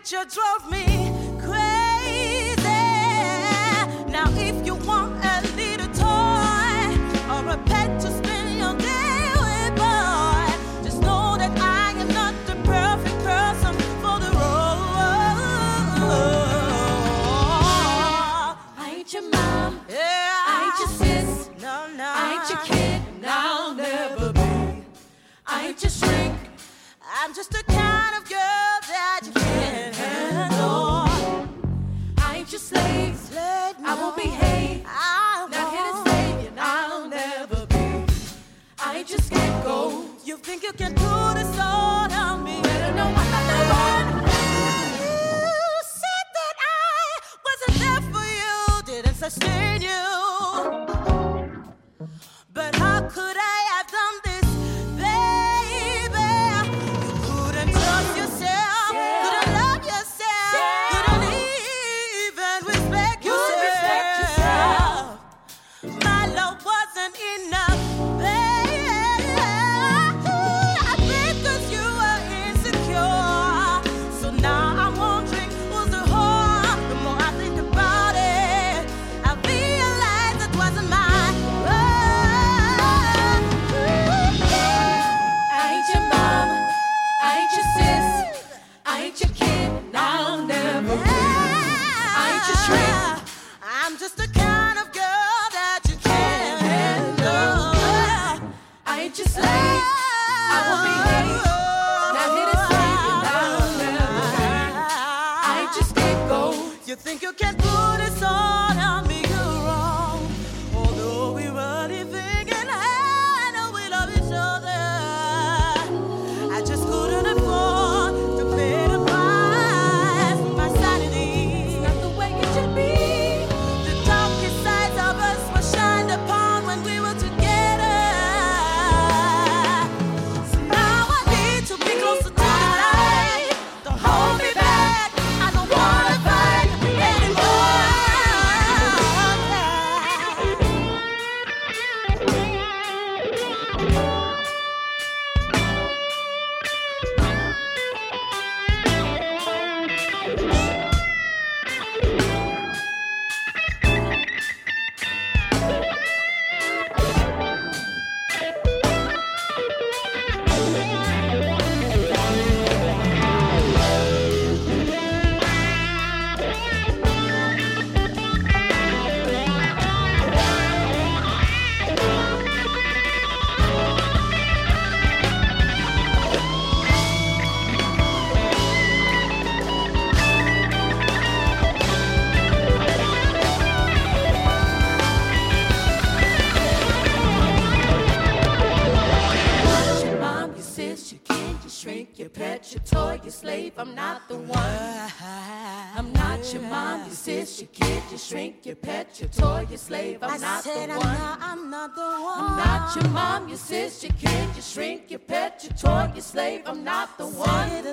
picture drove me not the one.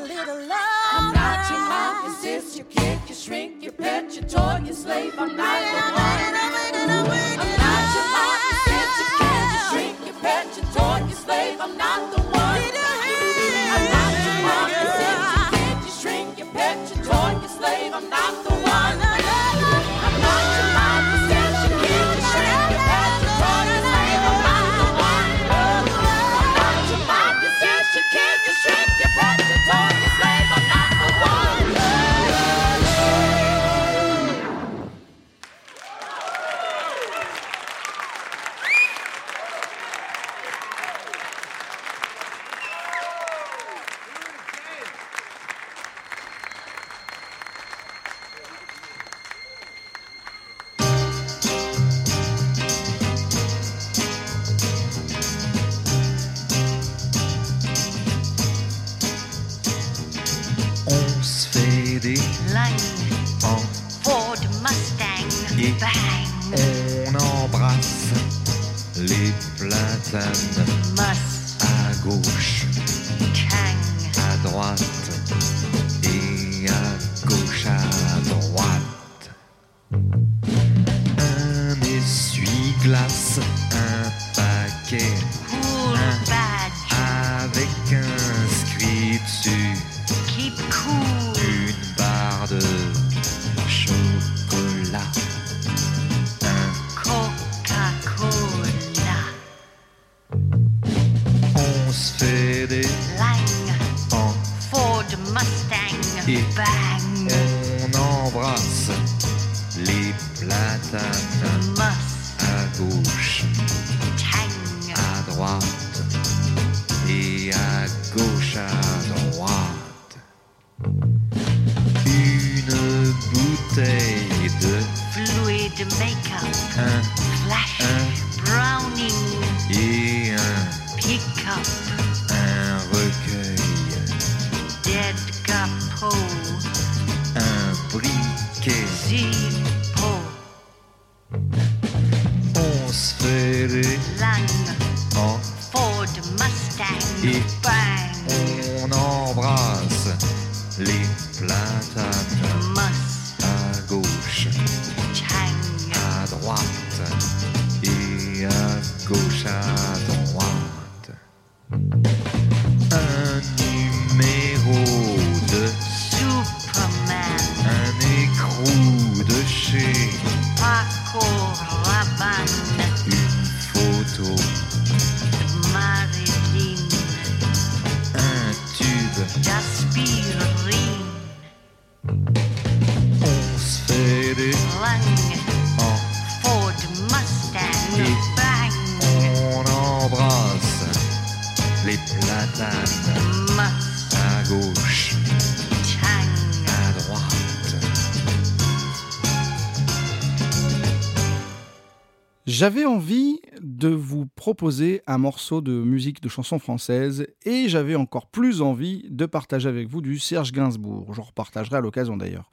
J'avais envie de vous proposer un morceau de musique de chanson française et j'avais encore plus envie de partager avec vous du Serge Gainsbourg. J'en repartagerai à l'occasion d'ailleurs.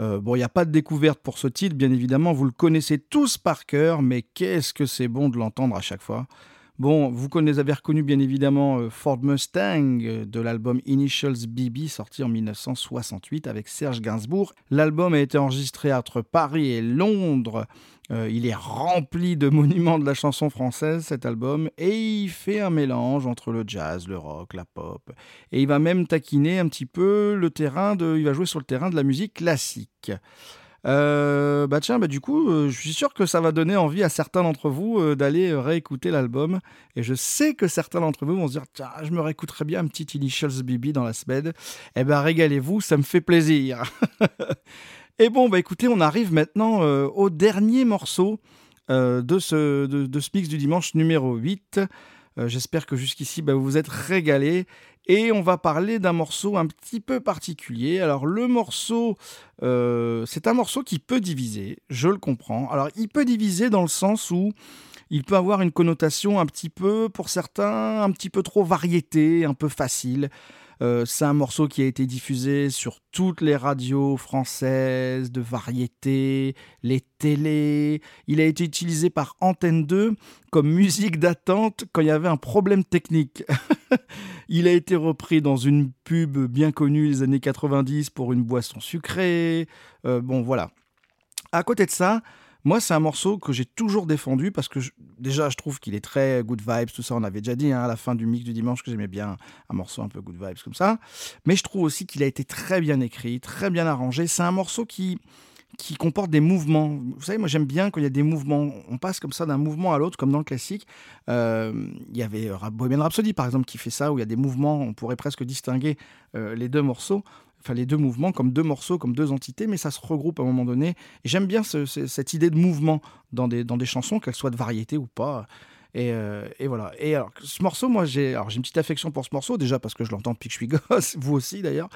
Euh, bon, il n'y a pas de découverte pour ce titre, bien évidemment, vous le connaissez tous par cœur, mais qu'est-ce que c'est bon de l'entendre à chaque fois. Bon, vous connaissez, avez reconnu bien évidemment euh, Ford Mustang euh, de l'album Initials BB sorti en 1968 avec Serge Gainsbourg. L'album a été enregistré entre Paris et Londres. Euh, il est rempli de *laughs* monuments de la chanson française cet album et il fait un mélange entre le jazz, le rock, la pop et il va même taquiner un petit peu le terrain de, il va jouer sur le terrain de la musique classique. Euh, bah tiens, bah du coup, euh, je suis sûr que ça va donner envie à certains d'entre vous d'aller réécouter l'album. Et je sais que certains d'entre vous vont se dire, tiens, je me réécouterais bien un petit Initials BB dans la semaine. Eh ben, régalez-vous, ça me fait plaisir. *laughs* Et bon, bah écoutez, on arrive maintenant euh, au dernier morceau euh, de, ce, mix du dimanche numéro 8. Euh, J'espère que jusqu'ici, bah, vous vous êtes régalés. Et on va parler d'un morceau un petit peu particulier. Alors le morceau, c'est un morceau qui peut diviser, je le comprends. Alors il peut diviser dans le sens où il peut avoir une connotation un petit peu, pour certains, un petit peu trop variété, un peu facile. Euh, c'est un morceau qui a été diffusé sur toutes les radios françaises de variété, les télés. Il a été utilisé par Antenne 2 comme musique d'attente quand il y avait un problème technique. *laughs* il a été repris dans une pub bien connue des années 90 pour une boisson sucrée. Euh, bon, voilà. À côté de ça, moi, c'est un morceau que j'ai toujours défendu parce que déjà, je trouve qu'il est très good vibes, tout ça. On avait déjà dit hein, à la fin du mix du dimanche que j'aimais bien un morceau un peu good vibes comme ça. Mais je trouve aussi qu'il a été très bien écrit, très bien arrangé. C'est un morceau qui qui comporte des mouvements. Vous savez, moi j'aime bien quand il y a des mouvements. On passe comme ça d'un mouvement à l'autre, comme dans le classique. Euh, il y avait Bohemian Rhapsody, par exemple, qui fait ça, où il y a des mouvements. On pourrait presque distinguer euh, les deux morceaux, enfin les deux mouvements comme deux morceaux, comme deux entités, mais ça se regroupe à un moment donné. Et j'aime bien ce- ce- cette idée de mouvement dans des, dans des chansons, qu'elles soient de variété ou pas. Et, euh, voilà. Et alors, ce morceau, moi, j'ai une petite affection pour ce morceau, déjà parce que je l'entends depuis que je suis *laughs* gosse, vous aussi d'ailleurs.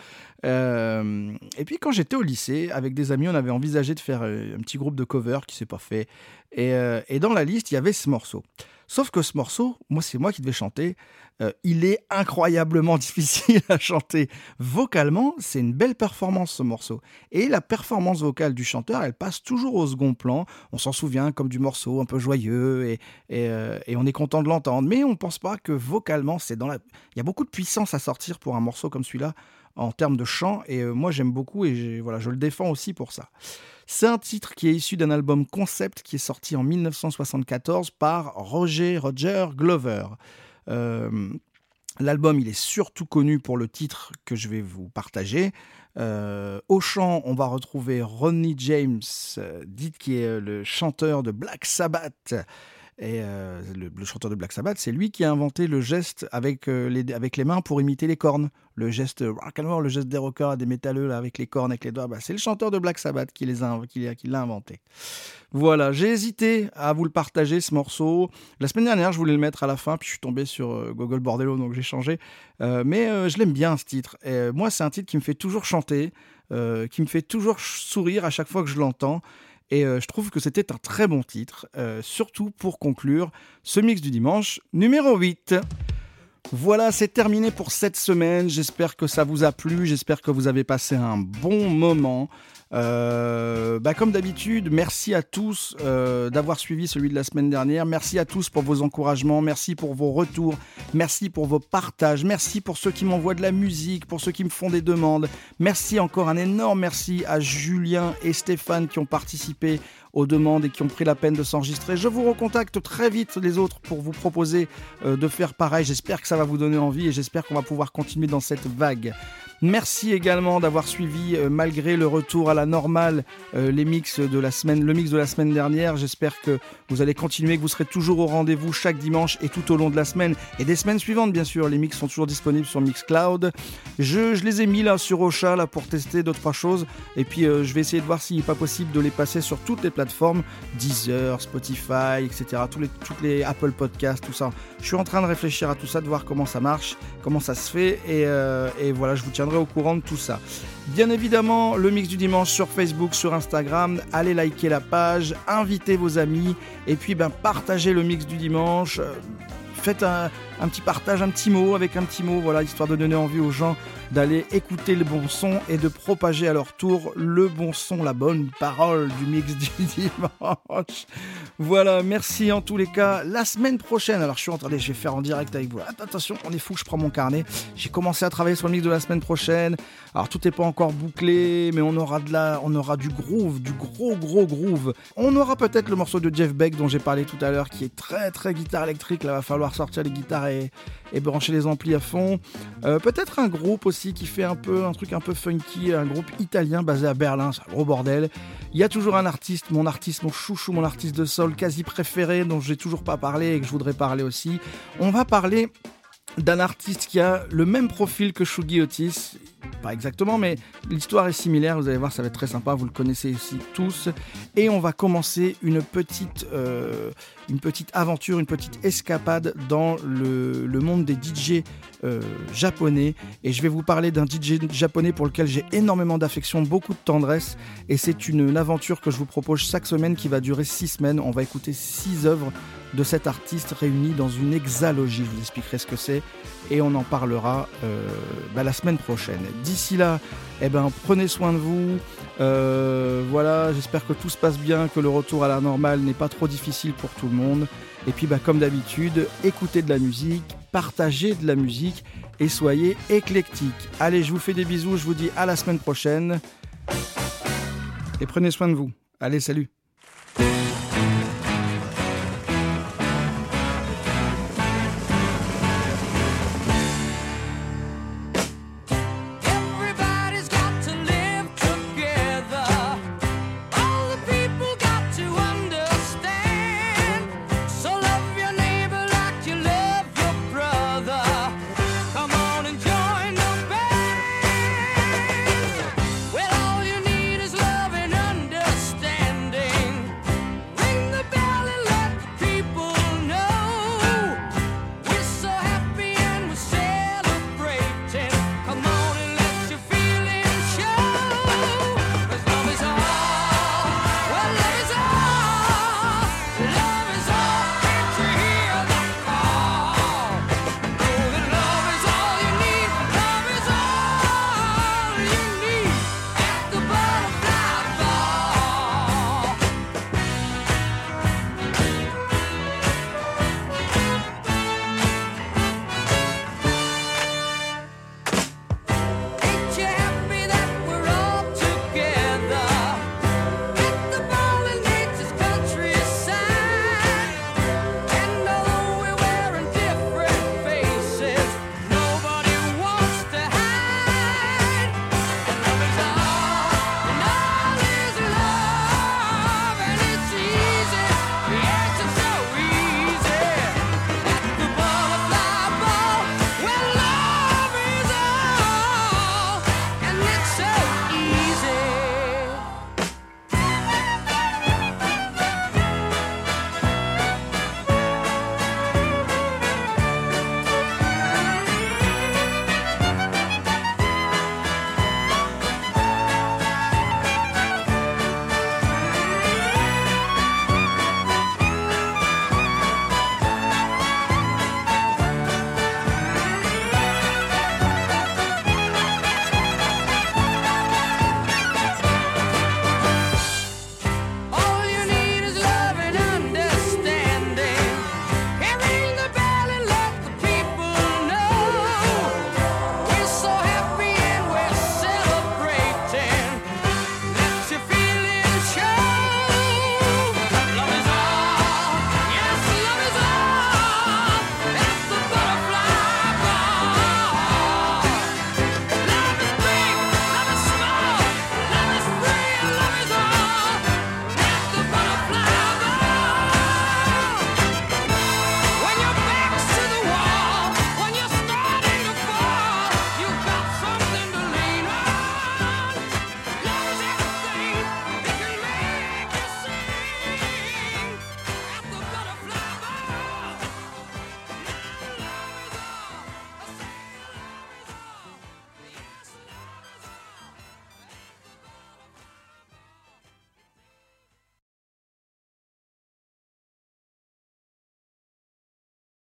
Euh, et puis, quand j'étais au lycée, avec des amis, on avait envisagé de faire euh, un petit groupe de cover qui s'est pas fait. Et, et dans la liste, il y avait ce morceau. Sauf que ce morceau, moi, c'est moi qui devais chanter. Euh, il est incroyablement *laughs* difficile à chanter. Vocalement, c'est une belle performance ce morceau. Et la performance vocale du chanteur, elle passe toujours au second plan. On s'en souvient comme du morceau un peu joyeux et, euh, on est content de l'entendre. Mais on ne pense pas que vocalement, c'est dans la. Il y a beaucoup de puissance à sortir pour un morceau comme celui-là en termes de chant. Et euh, moi, j'aime beaucoup et voilà, je le défends aussi pour ça. C'est un titre qui est issu d'un album concept qui est sorti en 1974 par Roger Roger Glover. Euh, L'album, il est surtout connu pour le titre que je vais vous partager. Euh, au chant, on va retrouver Ronnie James, euh, dit qui est le chanteur de Black Sabbath. Et euh, le, chanteur de Black Sabbath, c'est lui qui a inventé le geste avec, euh, les, avec les mains pour imiter les cornes. Le geste rock and roll, le geste des rockers, des métalleux là, avec les cornes, avec les doigts. Bah, c'est le chanteur de Black Sabbath qui qui l'a inventé. Voilà, j'ai hésité à vous le partager ce morceau. La semaine dernière, je voulais le mettre à la fin, puis je suis tombé sur euh, Google Bordello, donc j'ai changé. Euh, mais je l'aime bien ce titre. Et, moi, c'est un titre qui me fait toujours chanter, qui me fait toujours sourire à chaque fois que je l'entends. Et euh, je trouve que c'était un très bon titre, euh, surtout pour conclure ce mix du dimanche numéro 8. Voilà, c'est terminé pour cette semaine. J'espère que ça vous a plu. J'espère que vous avez passé un bon moment. Euh, bah, comme d'habitude, merci à tous euh, d'avoir suivi celui de la semaine dernière. Merci à tous pour vos encouragements. Merci pour vos retours. Merci pour vos partages. Merci pour ceux qui m'envoient de la musique, pour ceux qui me font des demandes. Merci encore un énorme merci à Julien et Stéphane qui ont participé aux demandes et qui ont pris la peine de s'enregistrer. Je vous recontacte très vite les autres pour vous proposer euh, de faire pareil. J'espère que ça va vous donner envie et j'espère qu'on va pouvoir continuer dans cette vague. Merci également d'avoir suivi, euh, malgré le retour à la normale, euh, les mix de la semaine, le mix de la semaine dernière. J'espère que vous allez continuer, que vous serez toujours au rendez-vous chaque dimanche et tout au long de la semaine et des semaines suivantes, bien sûr. Les mix sont toujours disponibles sur Mixcloud. Je, je les ai mis là sur Ocha là pour tester deux trois choses et puis euh, je vais essayer de voir s'il n'est pas possible de les passer sur toutes les plateformes, Deezer, Spotify, etc. Tous les, toutes les Apple Podcasts, tout ça. Je suis en train de réfléchir à tout ça, de voir comment ça marche, comment ça se fait et, et voilà, je vous tiendrai au courant de tout ça. Bien évidemment, le mix du dimanche sur Facebook, sur Instagram. Allez liker la page, invitez vos amis et puis ben, partagez le mix du dimanche. Euh, Faites un, un petit partage, un petit mot avec un petit mot, voilà, histoire de donner envie aux gens d'aller écouter le bon son et de propager à leur tour le bon son, la bonne parole du mix du *laughs* dimanche. Voilà, merci en tous les cas. La semaine prochaine, alors je suis en train de, faire en direct avec vous. Att- Attention, on est fou, je prends mon carnet. J'ai commencé à travailler sur le mix de la semaine prochaine. Alors tout n'est pas encore bouclé, mais on aura de la, on aura du groove, du gros gros groove. On aura peut-être le morceau de Jeff Beck dont j'ai parlé tout à l'heure, qui est très très guitare électrique. Là, va falloir sortir les guitares et, brancher les amplis à fond. Euh, peut-être un groupe aussi qui fait un peu un truc un peu funky, un groupe italien basé à Berlin, c'est un gros bordel. Il y a toujours un artiste, mon artiste, mon chouchou, mon artiste de sol quasi préféré dont j'ai toujours pas parlé et que je voudrais parler aussi. On va parler d'un artiste qui a le même profil que Shugi Otis. Pas exactement, mais l'histoire est similaire. Vous allez voir, ça va être très sympa. Vous le connaissez ici tous. Et on va commencer une petite, euh, une petite aventure, une petite escapade dans le, le monde des DJ euh, japonais. Et je vais vous parler d'un DJ japonais pour lequel j'ai énormément d'affection, beaucoup de tendresse. Et c'est une, aventure que je vous propose chaque semaine qui va durer six semaines. On va écouter six œuvres de cet artiste réuni dans une hexalogie. Je vous expliquerai ce que c'est et on en parlera euh, bah, la semaine prochaine. D'ici là, eh ben, prenez soin de vous. Euh, voilà, j'espère que tout se passe bien, que le retour à la normale n'est pas trop difficile pour tout monde. Et puis, bah, comme d'habitude, écoutez de la musique, partagez de la musique et soyez éclectiques. Allez, je vous fais des bisous, je vous dis à la semaine prochaine. Et prenez soin de vous. Allez, salut